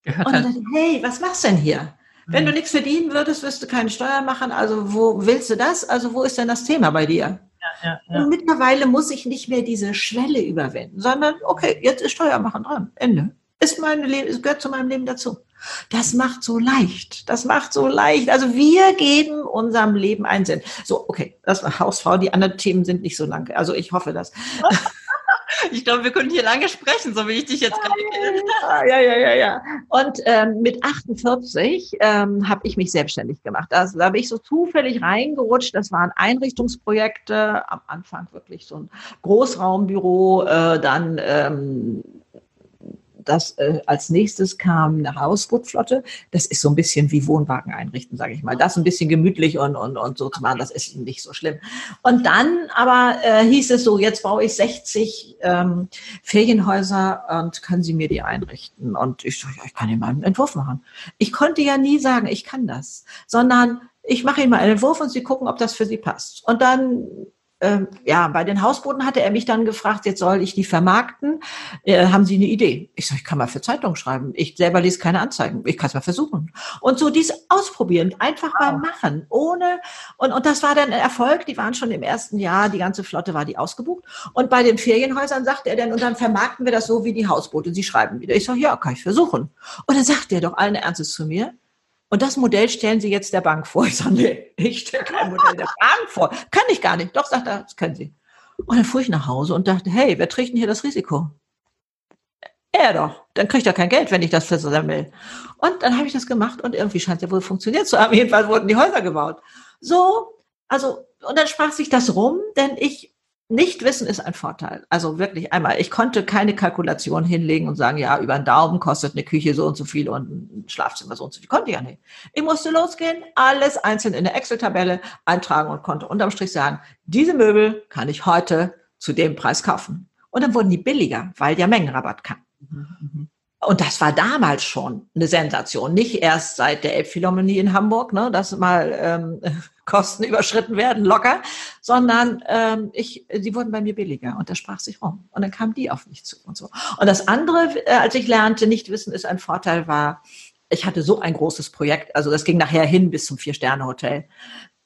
Und dann, hey, was machst du denn hier? Wenn du nichts verdienen würdest, wirst du keine Steuer machen. Also wo willst du das? Also wo ist denn das Thema bei dir? Ja, ja, ja. Und mittlerweile muss ich nicht mehr diese Schwelle überwinden, sondern okay, jetzt ist Steuer machen dran. Ende. Ist mein Leben, es gehört zu meinem Leben dazu. Das macht so leicht. Das macht so leicht. Also wir geben unserem Leben einen Sinn. So, okay, das war Hausfrau. Die anderen Themen sind nicht so lang. Also ich hoffe das. Ich glaube, wir können hier lange sprechen, so wie ich dich jetzt gerade kenne. Ja, ja, ja, ja. Und ähm, mit 48 ähm, habe ich mich selbstständig gemacht. Das, da bin ich so zufällig reingerutscht. Das waren Einrichtungsprojekte. Am Anfang wirklich so ein Großraumbüro, äh, dann ähm, das äh, als nächstes kam eine Hausbootflotte. Das ist so ein bisschen wie Wohnwagen einrichten, sage ich mal. Das ein bisschen gemütlich und, und, und so zu machen, das ist nicht so schlimm. Und dann aber äh, hieß es so, jetzt baue ich 60 ähm, Ferienhäuser und können Sie mir die einrichten? Und ich so, ja, ich kann Ihnen mal einen Entwurf machen. Ich konnte ja nie sagen, ich kann das, sondern ich mache Ihnen mal einen Entwurf und Sie gucken, ob das für Sie passt. Und dann ähm, ja, bei den Hausbooten hatte er mich dann gefragt, jetzt soll ich die vermarkten. Äh, haben Sie eine Idee? Ich sage, ich kann mal für Zeitung schreiben. Ich selber lese keine Anzeigen. Ich kann es mal versuchen. Und so dies ausprobieren, einfach wow. mal machen, ohne, und, und das war dann ein Erfolg. Die waren schon im ersten Jahr, die ganze Flotte war die ausgebucht. Und bei den Ferienhäusern sagte er dann, und dann vermarkten wir das so wie die Hausboote. Sie schreiben wieder. Ich sage, ja, kann ich versuchen. Und dann sagt er doch allen Ernstes zu mir, und das Modell stellen Sie jetzt der Bank vor. Ich sage, nee, ich stelle kein Modell der Bank vor. Kann ich gar nicht. Doch, sagt er, das können Sie. Und dann fuhr ich nach Hause und dachte, hey, wer trägt denn hier das Risiko? Er doch. Dann kriegt er kein Geld, wenn ich das versammle. Und dann habe ich das gemacht und irgendwie scheint es ja wohl funktioniert zu haben. Jedenfalls wurden die Häuser gebaut. So, also, und dann sprach sich das rum, denn ich Nichtwissen ist ein Vorteil. Also wirklich einmal, ich konnte keine Kalkulation hinlegen und sagen, ja, über einen Daumen kostet eine Küche so und so viel und ein Schlafzimmer so und so viel. Konnte ich ja nicht. Ich musste losgehen, alles einzeln in der Excel-Tabelle eintragen und konnte unterm Strich sagen, diese Möbel kann ich heute zu dem Preis kaufen. Und dann wurden die billiger, weil der Mengenrabatt kam. Und das war damals schon eine Sensation. Nicht erst seit der Elbphilharmonie in Hamburg, ne, dass mal ähm, Kosten überschritten werden, locker, sondern ähm, ich, sie wurden bei mir billiger und das sprach sich rum. Und dann kamen die auf mich zu und so. Und das andere, äh, als ich lernte, nicht wissen ist ein Vorteil, war, ich hatte so ein großes Projekt, also das ging nachher hin bis zum Vier-Sterne-Hotel.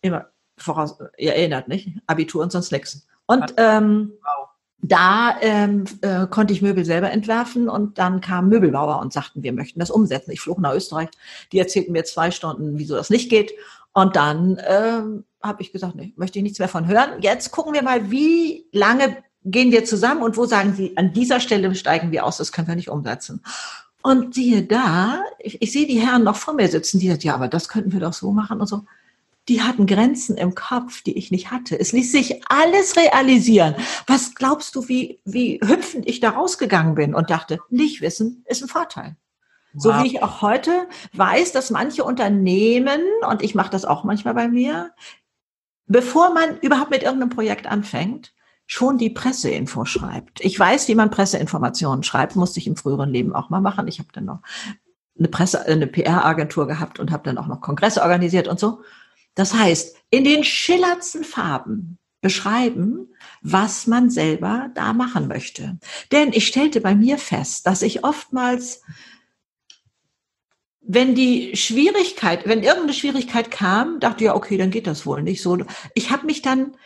Immer voraus, ihr erinnert nicht, Abitur und sonst nichts. Und ähm, wow da ähm, äh, konnte ich Möbel selber entwerfen und dann kamen Möbelbauer und sagten, wir möchten das umsetzen. Ich flog nach Österreich. Die erzählten mir zwei Stunden, wieso das nicht geht. Und dann ähm, habe ich gesagt, nee, möchte ich nichts mehr von hören. Jetzt gucken wir mal, wie lange gehen wir zusammen und wo sagen Sie, an dieser Stelle steigen wir aus, das können wir nicht umsetzen. Und siehe da, ich, ich sehe die Herren noch vor mir sitzen, die sagen, ja, aber das könnten wir doch so machen und so. Die hatten Grenzen im Kopf, die ich nicht hatte. Es ließ sich alles realisieren. Was glaubst du, wie, wie hüpfend ich da rausgegangen bin und dachte, nicht wissen ist ein Vorteil. Wow. So wie ich auch heute weiß, dass manche Unternehmen, und ich mache das auch manchmal bei mir, bevor man überhaupt mit irgendeinem Projekt anfängt, schon die Presseinfo schreibt. Ich weiß, wie man Presseinformationen schreibt, musste ich im früheren Leben auch mal machen. Ich habe dann noch eine Presse, eine PR-Agentur gehabt und habe dann auch noch Kongresse organisiert und so. Das heißt, in den schillerndsten Farben beschreiben, was man selber da machen möchte. Denn ich stellte bei mir fest, dass ich oftmals wenn die Schwierigkeit, wenn irgendeine Schwierigkeit kam, dachte ich, ja, okay, dann geht das wohl nicht so. Ich habe mich dann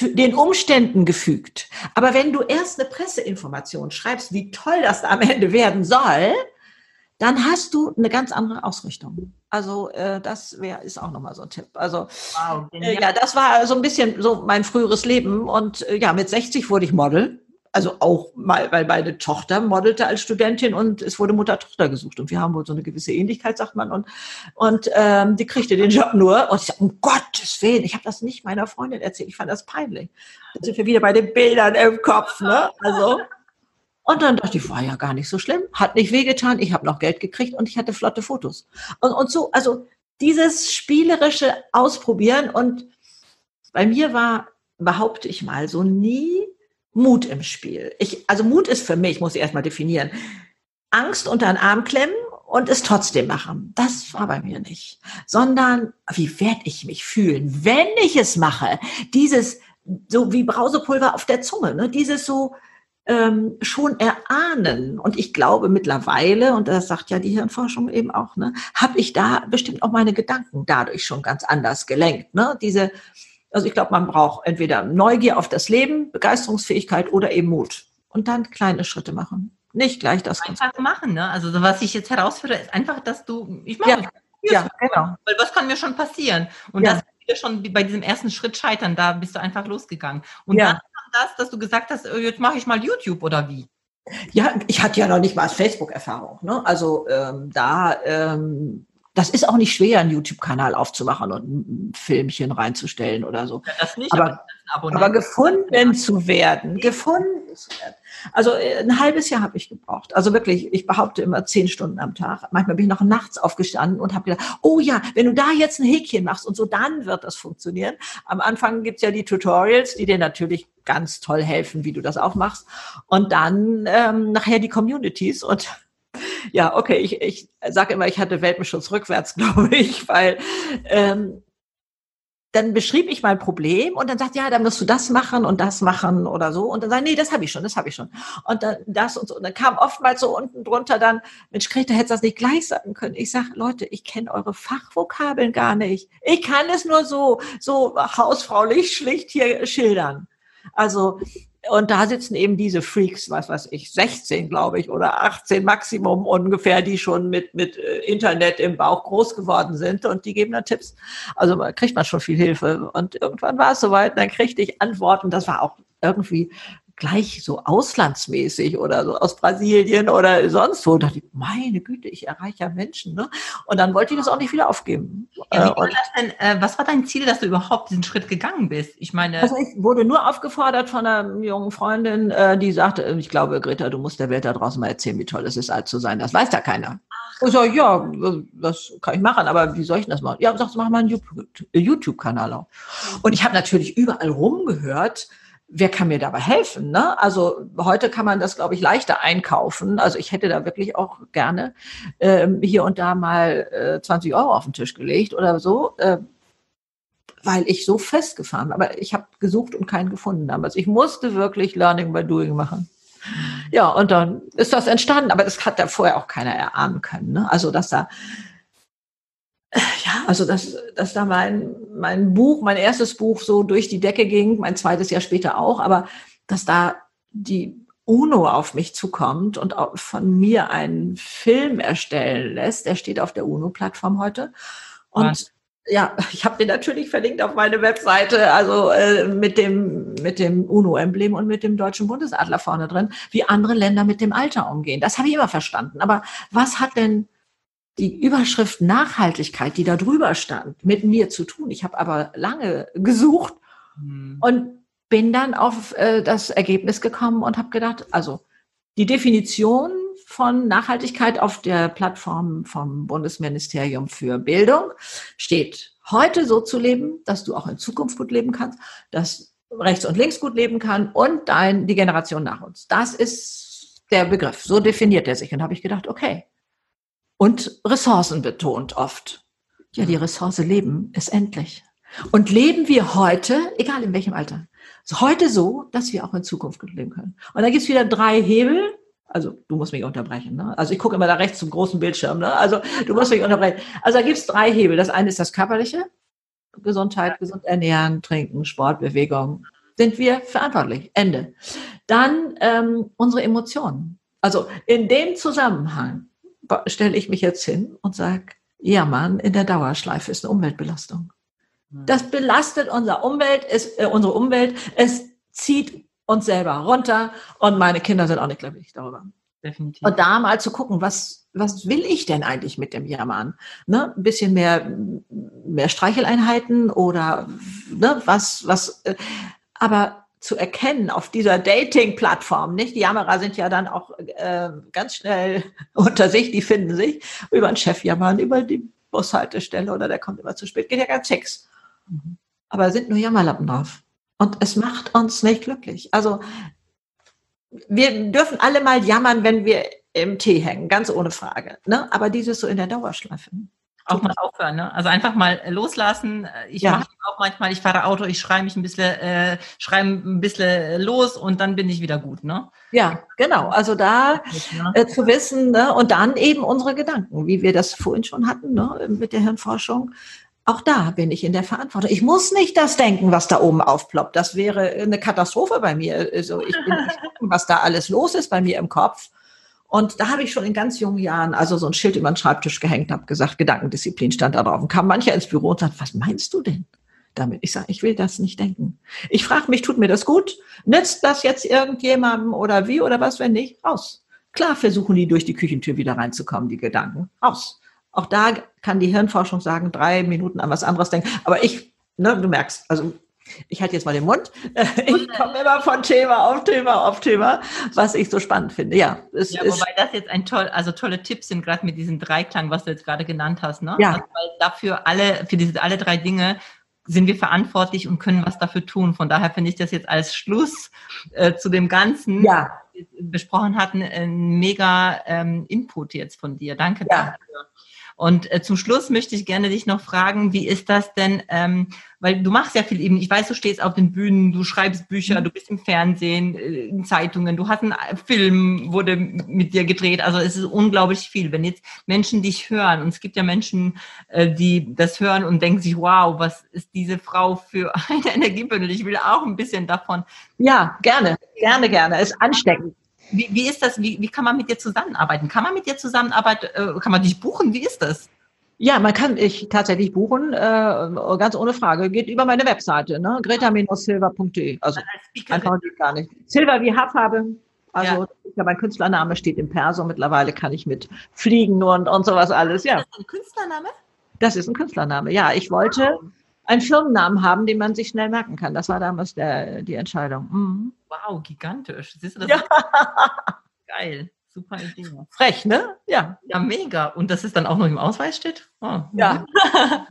den Umständen gefügt. Aber wenn du erst eine Presseinformation schreibst, wie toll das am Ende werden soll, dann hast du eine ganz andere Ausrichtung. Also äh, das wäre ist auch nochmal so ein Tipp. Also wow, äh, ja, das war so ein bisschen so mein früheres Leben und äh, ja, mit 60 wurde ich Model also auch mal, weil meine Tochter modelte als Studentin und es wurde Mutter-Tochter gesucht. Und wir haben wohl so eine gewisse Ähnlichkeit, sagt man, und, und ähm, die kriegte den Job nur. Und ich sage, um Gottes Willen, ich habe das nicht meiner Freundin erzählt, ich fand das peinlich. Dann sind wir wieder bei den Bildern im Kopf, ne? Also, und dann dachte ich, war ja gar nicht so schlimm, hat nicht wehgetan, ich habe noch Geld gekriegt und ich hatte flotte Fotos. Und, und so, also dieses spielerische Ausprobieren. Und bei mir war, behaupte ich mal, so nie Mut im Spiel. Ich, also Mut ist für mich, muss ich erstmal definieren, Angst unter den Arm klemmen und es trotzdem machen. Das war bei mir nicht. Sondern, wie werde ich mich fühlen, wenn ich es mache? Dieses, so wie Brausepulver auf der Zunge, ne? dieses so, ähm, schon erahnen. Und ich glaube mittlerweile, und das sagt ja die Hirnforschung eben auch, ne, habe ich da bestimmt auch meine Gedanken dadurch schon ganz anders gelenkt. Ne? Diese, also ich glaube, man braucht entweder Neugier auf das Leben, Begeisterungsfähigkeit oder eben Mut. Und dann kleine Schritte machen. Nicht gleich das. Einfach machen, ne? Also was ich jetzt herausführe, ist einfach, dass du, ich mache ja, ja, genau. Weil was kann mir schon passieren? Und ja. das ist schon bei diesem ersten Schritt scheitern, da bist du einfach losgegangen. Und ja. dann das, dass du gesagt hast, äh, jetzt mache ich mal YouTube oder wie? Ja, ich hatte ja noch nicht mal Facebook-Erfahrung. Ne? Also ähm, da ähm, das ist auch nicht schwer, einen YouTube-Kanal aufzumachen und ein Filmchen reinzustellen oder so. Ja, das nicht, aber, aber, aber gefunden zu werden, gefunden zu werden. Also äh, ein halbes Jahr habe ich gebraucht. Also wirklich, ich behaupte immer zehn Stunden am Tag. Manchmal bin ich noch nachts aufgestanden und habe gedacht, oh ja, wenn du da jetzt ein Häkchen machst und so, dann wird das funktionieren. Am Anfang gibt's ja die Tutorials, die dir natürlich ganz toll helfen, wie du das auch machst. Und dann ähm, nachher die Communities und ja, okay, ich, ich sage immer, ich hatte Welpenschutz rückwärts, glaube ich, weil ähm, dann beschrieb ich mein Problem und dann sagt, ja, dann musst du das machen und das machen oder so. Und dann sage nee, das habe ich schon, das habe ich schon. Und dann das und so. Und dann kam oftmals so unten drunter dann, Mensch, Greta, hättest du das nicht gleich sagen können. Ich sage, Leute, ich kenne eure Fachvokabeln gar nicht. Ich kann es nur so, so hausfraulich schlicht hier schildern. Also und da sitzen eben diese Freaks, was weiß ich, 16, glaube ich, oder 18 Maximum ungefähr, die schon mit, mit äh, Internet im Bauch groß geworden sind und die geben dann Tipps. Also man kriegt man schon viel Hilfe. Und irgendwann war es soweit, dann kriegte ich Antworten. Das war auch irgendwie gleich so auslandsmäßig oder so aus Brasilien oder sonst wo. Da dachte ich, meine Güte, ich erreiche ja Menschen. Ne? Und dann wollte ich das auch nicht wieder aufgeben. Ja, war denn, äh, was war dein Ziel, dass du überhaupt diesen Schritt gegangen bist? Ich meine. Also ich wurde nur aufgefordert von einer jungen Freundin, äh, die sagte, ich glaube, Greta, du musst der Welt da draußen mal erzählen, wie toll es ist, alt zu sein. Das weiß ja keiner. Ich sage, ja, das kann ich machen, aber wie soll ich das machen? Ja, sagst du, mach mal einen YouTube-Kanal auf. Und ich habe natürlich überall rumgehört, wer kann mir dabei helfen? Ne? Also heute kann man das, glaube ich, leichter einkaufen. Also ich hätte da wirklich auch gerne ähm, hier und da mal äh, 20 Euro auf den Tisch gelegt oder so, äh, weil ich so festgefahren. Aber ich habe gesucht und keinen gefunden damals. Ich musste wirklich Learning by Doing machen. Ja, und dann ist das entstanden, aber das hat da vorher auch keiner erahnen können. Ne? Also dass da also dass, dass da mein, mein Buch, mein erstes Buch so durch die Decke ging, mein zweites Jahr später auch, aber dass da die UNO auf mich zukommt und von mir einen Film erstellen lässt, der steht auf der UNO-Plattform heute. Und Was? ja, ich habe den natürlich verlinkt auf meine Webseite, also äh, mit dem mit dem UNO-Emblem und mit dem deutschen Bundesadler vorne drin, wie andere Länder mit dem Alter umgehen. Das habe ich immer verstanden. Aber was hat denn die Überschrift Nachhaltigkeit, die da drüber stand, mit mir zu tun? Ich habe aber lange gesucht mhm. und bin dann auf äh, das Ergebnis gekommen und habe gedacht, also die Definition von Nachhaltigkeit auf der Plattform vom Bundesministerium für Bildung steht heute so zu leben, dass du auch in Zukunft gut leben kannst, dass rechts und links gut leben kann und dein, die Generation nach uns. Das ist der Begriff. So definiert er sich. Und habe ich gedacht, okay. Und Ressourcen betont oft. Ja, die Ressource Leben ist endlich. Und leben wir heute, egal in welchem Alter, heute so, dass wir auch in Zukunft leben können. Und da gibt es wieder drei Hebel, also du musst mich unterbrechen. Ne? Also ich gucke immer da rechts zum großen Bildschirm. Ne? Also du musst mich unterbrechen. Also da gibt es drei Hebel. Das eine ist das körperliche. Gesundheit, gesund ernähren, trinken, Sport, Bewegung. Sind wir verantwortlich. Ende. Dann ähm, unsere Emotionen. Also in dem Zusammenhang stelle ich mich jetzt hin und sage, ja Mann, in der Dauerschleife ist eine Umweltbelastung. Das belastet unsere Umwelt, ist, äh, unsere Umwelt. Es zieht uns selber runter und meine Kinder sind auch nicht glücklich darüber. Definitiv. Und da mal zu gucken, was, was will ich denn eigentlich mit dem Jammern? Ne? Ein bisschen mehr, mehr Streicheleinheiten oder ne, was, was, äh, aber zu erkennen auf dieser Dating-Plattform, nicht? Die Jammerer sind ja dann auch äh, ganz schnell unter sich, die finden sich über einen Chef jammern, über die Bushaltestelle oder der kommt immer zu spät, geht ja ganz Sex. Mhm. Aber sind nur Jammerlappen drauf. Und es macht uns nicht glücklich. Also wir dürfen alle mal jammern, wenn wir im Tee hängen, ganz ohne Frage. Ne? Aber dieses so in der Dauerschleife. Auch mal aufhören, ne? Also einfach mal loslassen. Ich ja. mache auch manchmal, ich fahre Auto, ich schreibe mich ein bisschen, äh, schreibe ein bisschen los und dann bin ich wieder gut, ne? Ja, genau. Also da äh, zu wissen, ne? und dann eben unsere Gedanken, wie wir das vorhin schon hatten, ne? mit der Hirnforschung. Auch da bin ich in der Verantwortung. Ich muss nicht das denken, was da oben aufploppt. Das wäre eine Katastrophe bei mir. Also ich bin nicht gucken, was da alles los ist bei mir im Kopf. Und da habe ich schon in ganz jungen Jahren also so ein Schild über den Schreibtisch gehängt, habe gesagt, Gedankendisziplin stand da drauf. Und kam mancher ins Büro und sagt, was meinst du denn damit? Ich sage, ich will das nicht denken. Ich frage mich, tut mir das gut? Nützt das jetzt irgendjemandem oder wie oder was, wenn nicht? Raus. Klar versuchen die durch die Küchentür wieder reinzukommen, die Gedanken. Raus. Auch da kann die Hirnforschung sagen, drei Minuten an was anderes denken. Aber ich, ne, du merkst, also ich halte jetzt mal den Mund. Ich komme immer von Thema auf Thema auf Thema, was ich so spannend finde. Ja, es, ja wobei das jetzt ein toll, also tolle Tipps sind gerade mit diesem Dreiklang, was du jetzt gerade genannt hast. Ne? Ja. Also, weil dafür alle, für diese alle drei Dinge sind wir verantwortlich und können was dafür tun. Von daher finde ich das jetzt als Schluss äh, zu dem Ganzen, ja. was wir besprochen hatten, ein mega ähm, Input jetzt von dir. Danke ja. dafür. Und äh, zum Schluss möchte ich gerne dich noch fragen, wie ist das denn, ähm, weil du machst ja viel eben, ich weiß, du stehst auf den Bühnen, du schreibst Bücher, mhm. du bist im Fernsehen, äh, in Zeitungen, du hast einen Film, wurde mit dir gedreht, also es ist unglaublich viel. Wenn jetzt Menschen dich hören, und es gibt ja Menschen, äh, die das hören und denken sich, wow, was ist diese Frau für eine Energiebündel, ich will auch ein bisschen davon. Ja, gerne, gerne, gerne, ist ansteckend. Wie, wie ist das? Wie, wie kann man mit dir zusammenarbeiten? Kann man mit dir zusammenarbeiten? Äh, kann man dich buchen? Wie ist das? Ja, man kann ich tatsächlich buchen, äh, ganz ohne Frage. Geht über meine Webseite, ne? greta-silver.de. Also einfach gar nicht. Silver wie Haarfarbe. Also ja. mein Künstlername steht im Perso. Mittlerweile kann ich mit Fliegen und, und sowas alles. Ja. Ist das ein Künstlername? Das ist ein Künstlername. Ja, ich wollte wow einen Firmennamen haben, den man sich schnell merken kann. Das war damals der, die Entscheidung. Mhm. Wow, gigantisch. Siehst du das? Ja. Geil. Super Idee. Frech, ne? Ja. Ja, mega. Und das ist dann auch noch im Ausweis steht? Oh, ja.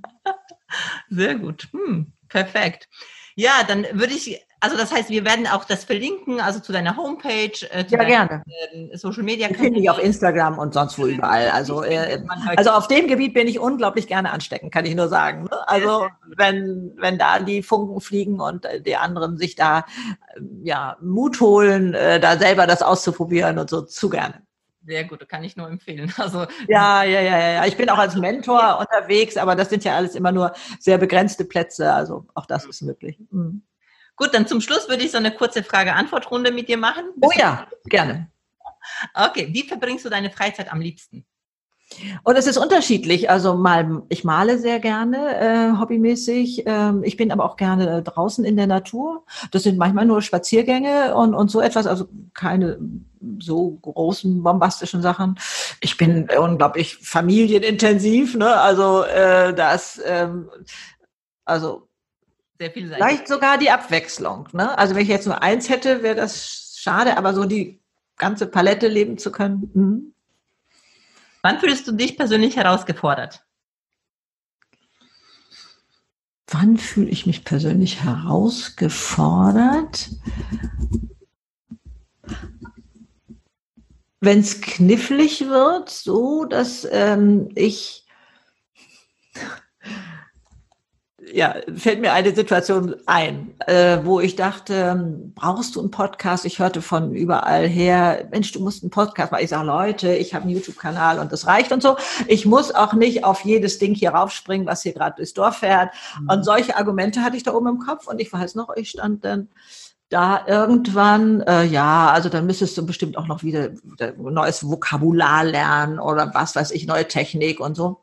Sehr gut. Hm, perfekt. Ja, dann würde ich also das heißt, wir werden auch das verlinken, also zu deiner Homepage, äh, zu ja, gerne. Äh, Social Media. Finde ich auf Instagram und sonst wo überall. Also, äh, also auf dem Gebiet bin ich unglaublich gerne anstecken, kann ich nur sagen. Ne? Also wenn, wenn da die Funken fliegen und äh, die anderen sich da ja Mut holen, äh, da selber das auszuprobieren und so, zu gerne. Sehr gut, kann ich nur empfehlen. Also ja, ja, ja, ja. Ich bin auch als Mentor unterwegs, aber das sind ja alles immer nur sehr begrenzte Plätze. Also auch das ist möglich. Mhm. Gut, dann zum Schluss würde ich so eine kurze Frage-Antwort-Runde mit dir machen. Oh ja, gerne. Okay, wie verbringst du deine Freizeit am liebsten? Und es ist unterschiedlich. Also mal, ich male sehr gerne, äh, hobbymäßig. Ähm, ich bin aber auch gerne draußen in der Natur. Das sind manchmal nur Spaziergänge und, und so etwas, also keine so großen bombastischen Sachen. Ich bin unglaublich familienintensiv, ne? Also äh, das, ähm, also sehr viel vielleicht sogar die Abwechslung. Ne? Also wenn ich jetzt nur eins hätte, wäre das schade, aber so die ganze Palette leben zu können. Mhm. Wann fühlst du dich persönlich herausgefordert? Wann fühle ich mich persönlich herausgefordert? Wenn es knifflig wird, so dass ähm, ich ja, fällt mir eine Situation ein, äh, wo ich dachte, ähm, brauchst du einen Podcast? Ich hörte von überall her, Mensch, du musst einen Podcast machen. Ich sage, Leute, ich habe einen YouTube-Kanal und das reicht und so. Ich muss auch nicht auf jedes Ding hier raufspringen, was hier gerade durchs Dorf fährt. Mhm. Und solche Argumente hatte ich da oben im Kopf und ich weiß noch, ich stand dann da irgendwann, äh, ja, also dann müsstest du bestimmt auch noch wieder, wieder neues Vokabular lernen oder was weiß ich, neue Technik und so.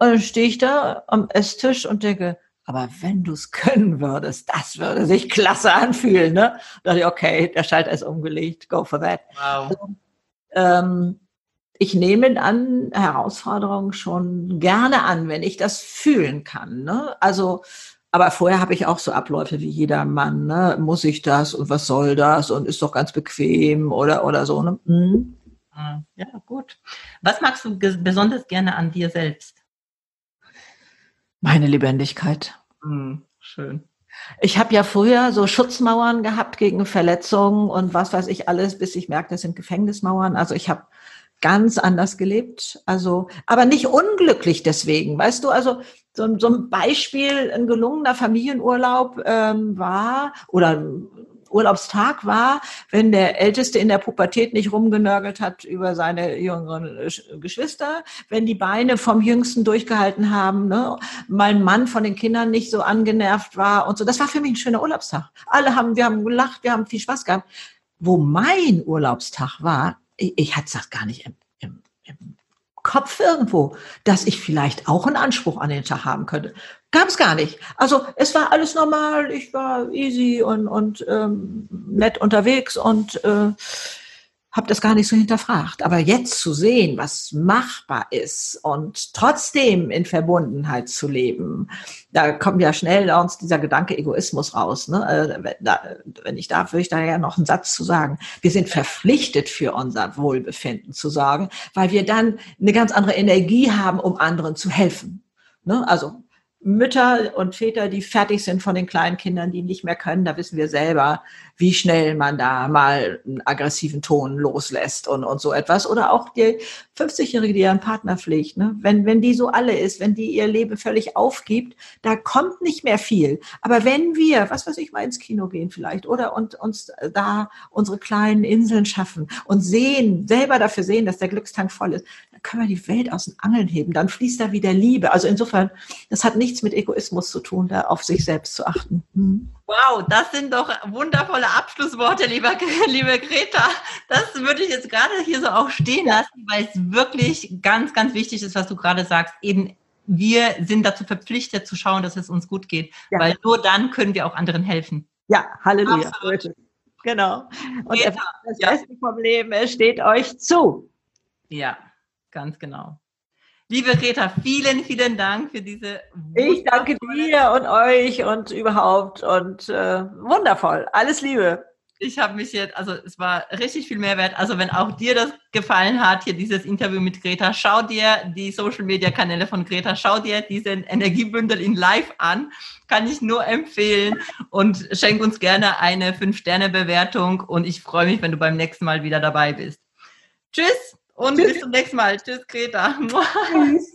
Und dann stehe ich da am Esstisch und denke, aber wenn du es können würdest, das würde sich klasse anfühlen. Ne? Da dachte ich, okay, der Schalter ist umgelegt, go for that. Wow. Also, ähm, ich nehme an Herausforderungen schon gerne an, wenn ich das fühlen kann. Ne? Also, aber vorher habe ich auch so Abläufe wie jeder Mann. Ne? Muss ich das und was soll das und ist doch ganz bequem oder oder so. Ne? Mhm. Ja, gut. Was magst du besonders gerne an dir selbst? Meine Lebendigkeit. Mhm, schön. Ich habe ja früher so Schutzmauern gehabt gegen Verletzungen und was weiß ich alles, bis ich merkte, das sind Gefängnismauern. Also ich habe ganz anders gelebt. Also, aber nicht unglücklich deswegen, weißt du? Also so, so ein Beispiel, ein gelungener Familienurlaub ähm, war oder Urlaubstag war, wenn der Älteste in der Pubertät nicht rumgenörgelt hat über seine jüngeren äh, Geschwister, wenn die Beine vom Jüngsten durchgehalten haben, ne? mein Mann von den Kindern nicht so angenervt war und so. Das war für mich ein schöner Urlaubstag. Alle haben, wir haben gelacht, wir haben viel Spaß gehabt. Wo mein Urlaubstag war, ich, ich hatte das gar nicht im Kopf irgendwo, dass ich vielleicht auch einen Anspruch an den Tag haben könnte. Gab es gar nicht. Also es war alles normal, ich war easy und, und ähm, nett unterwegs und äh, habe das gar nicht so hinterfragt. Aber jetzt zu sehen, was machbar ist und trotzdem in Verbundenheit zu leben, da kommt ja schnell uns dieser Gedanke Egoismus raus. Ne? Äh, wenn ich darf, würde ich da ja noch einen Satz zu sagen. Wir sind verpflichtet für unser Wohlbefinden zu sorgen, weil wir dann eine ganz andere Energie haben, um anderen zu helfen. Ne? Also Mütter und Väter, die fertig sind von den kleinen Kindern, die nicht mehr können, da wissen wir selber, wie schnell man da mal einen aggressiven Ton loslässt und, und so etwas. Oder auch die 50-Jährige, die ihren Partner pflegt. Ne? Wenn, wenn die so alle ist, wenn die ihr Leben völlig aufgibt, da kommt nicht mehr viel. Aber wenn wir, was weiß ich, mal ins Kino gehen vielleicht oder und uns da unsere kleinen Inseln schaffen und sehen, selber dafür sehen, dass der Glückstank voll ist, können wir die Welt aus den Angeln heben. Dann fließt da wieder Liebe. Also insofern, das hat nichts mit Egoismus zu tun, da auf sich selbst zu achten. Hm. Wow, das sind doch wundervolle Abschlussworte, lieber, liebe Greta. Das würde ich jetzt gerade hier so auch stehen lassen, weil es wirklich ganz, ganz wichtig ist, was du gerade sagst. Eben wir sind dazu verpflichtet zu schauen, dass es uns gut geht, ja. weil nur dann können wir auch anderen helfen. Ja, Halleluja. Absolut. Genau. Und Greta, das Beste ja. vom Leben, es steht euch zu. Ja, Ganz genau. Liebe Greta, vielen, vielen Dank für diese. Ich danke dir und euch und überhaupt und äh, wundervoll. Alles Liebe. Ich habe mich jetzt, also es war richtig viel Mehrwert. Also wenn auch dir das gefallen hat, hier dieses Interview mit Greta, schau dir die Social Media Kanäle von Greta, schau dir diesen Energiebündel in Live an. Kann ich nur empfehlen und schenk uns gerne eine 5-Sterne-Bewertung und ich freue mich, wenn du beim nächsten Mal wieder dabei bist. Tschüss! Und Tschüss. bis zum nächsten Mal. Tschüss, Greta. Tschüss.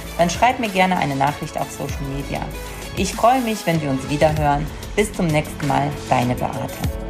Dann schreib mir gerne eine Nachricht auf Social Media. Ich freue mich, wenn wir uns wieder hören. Bis zum nächsten Mal, deine Beate.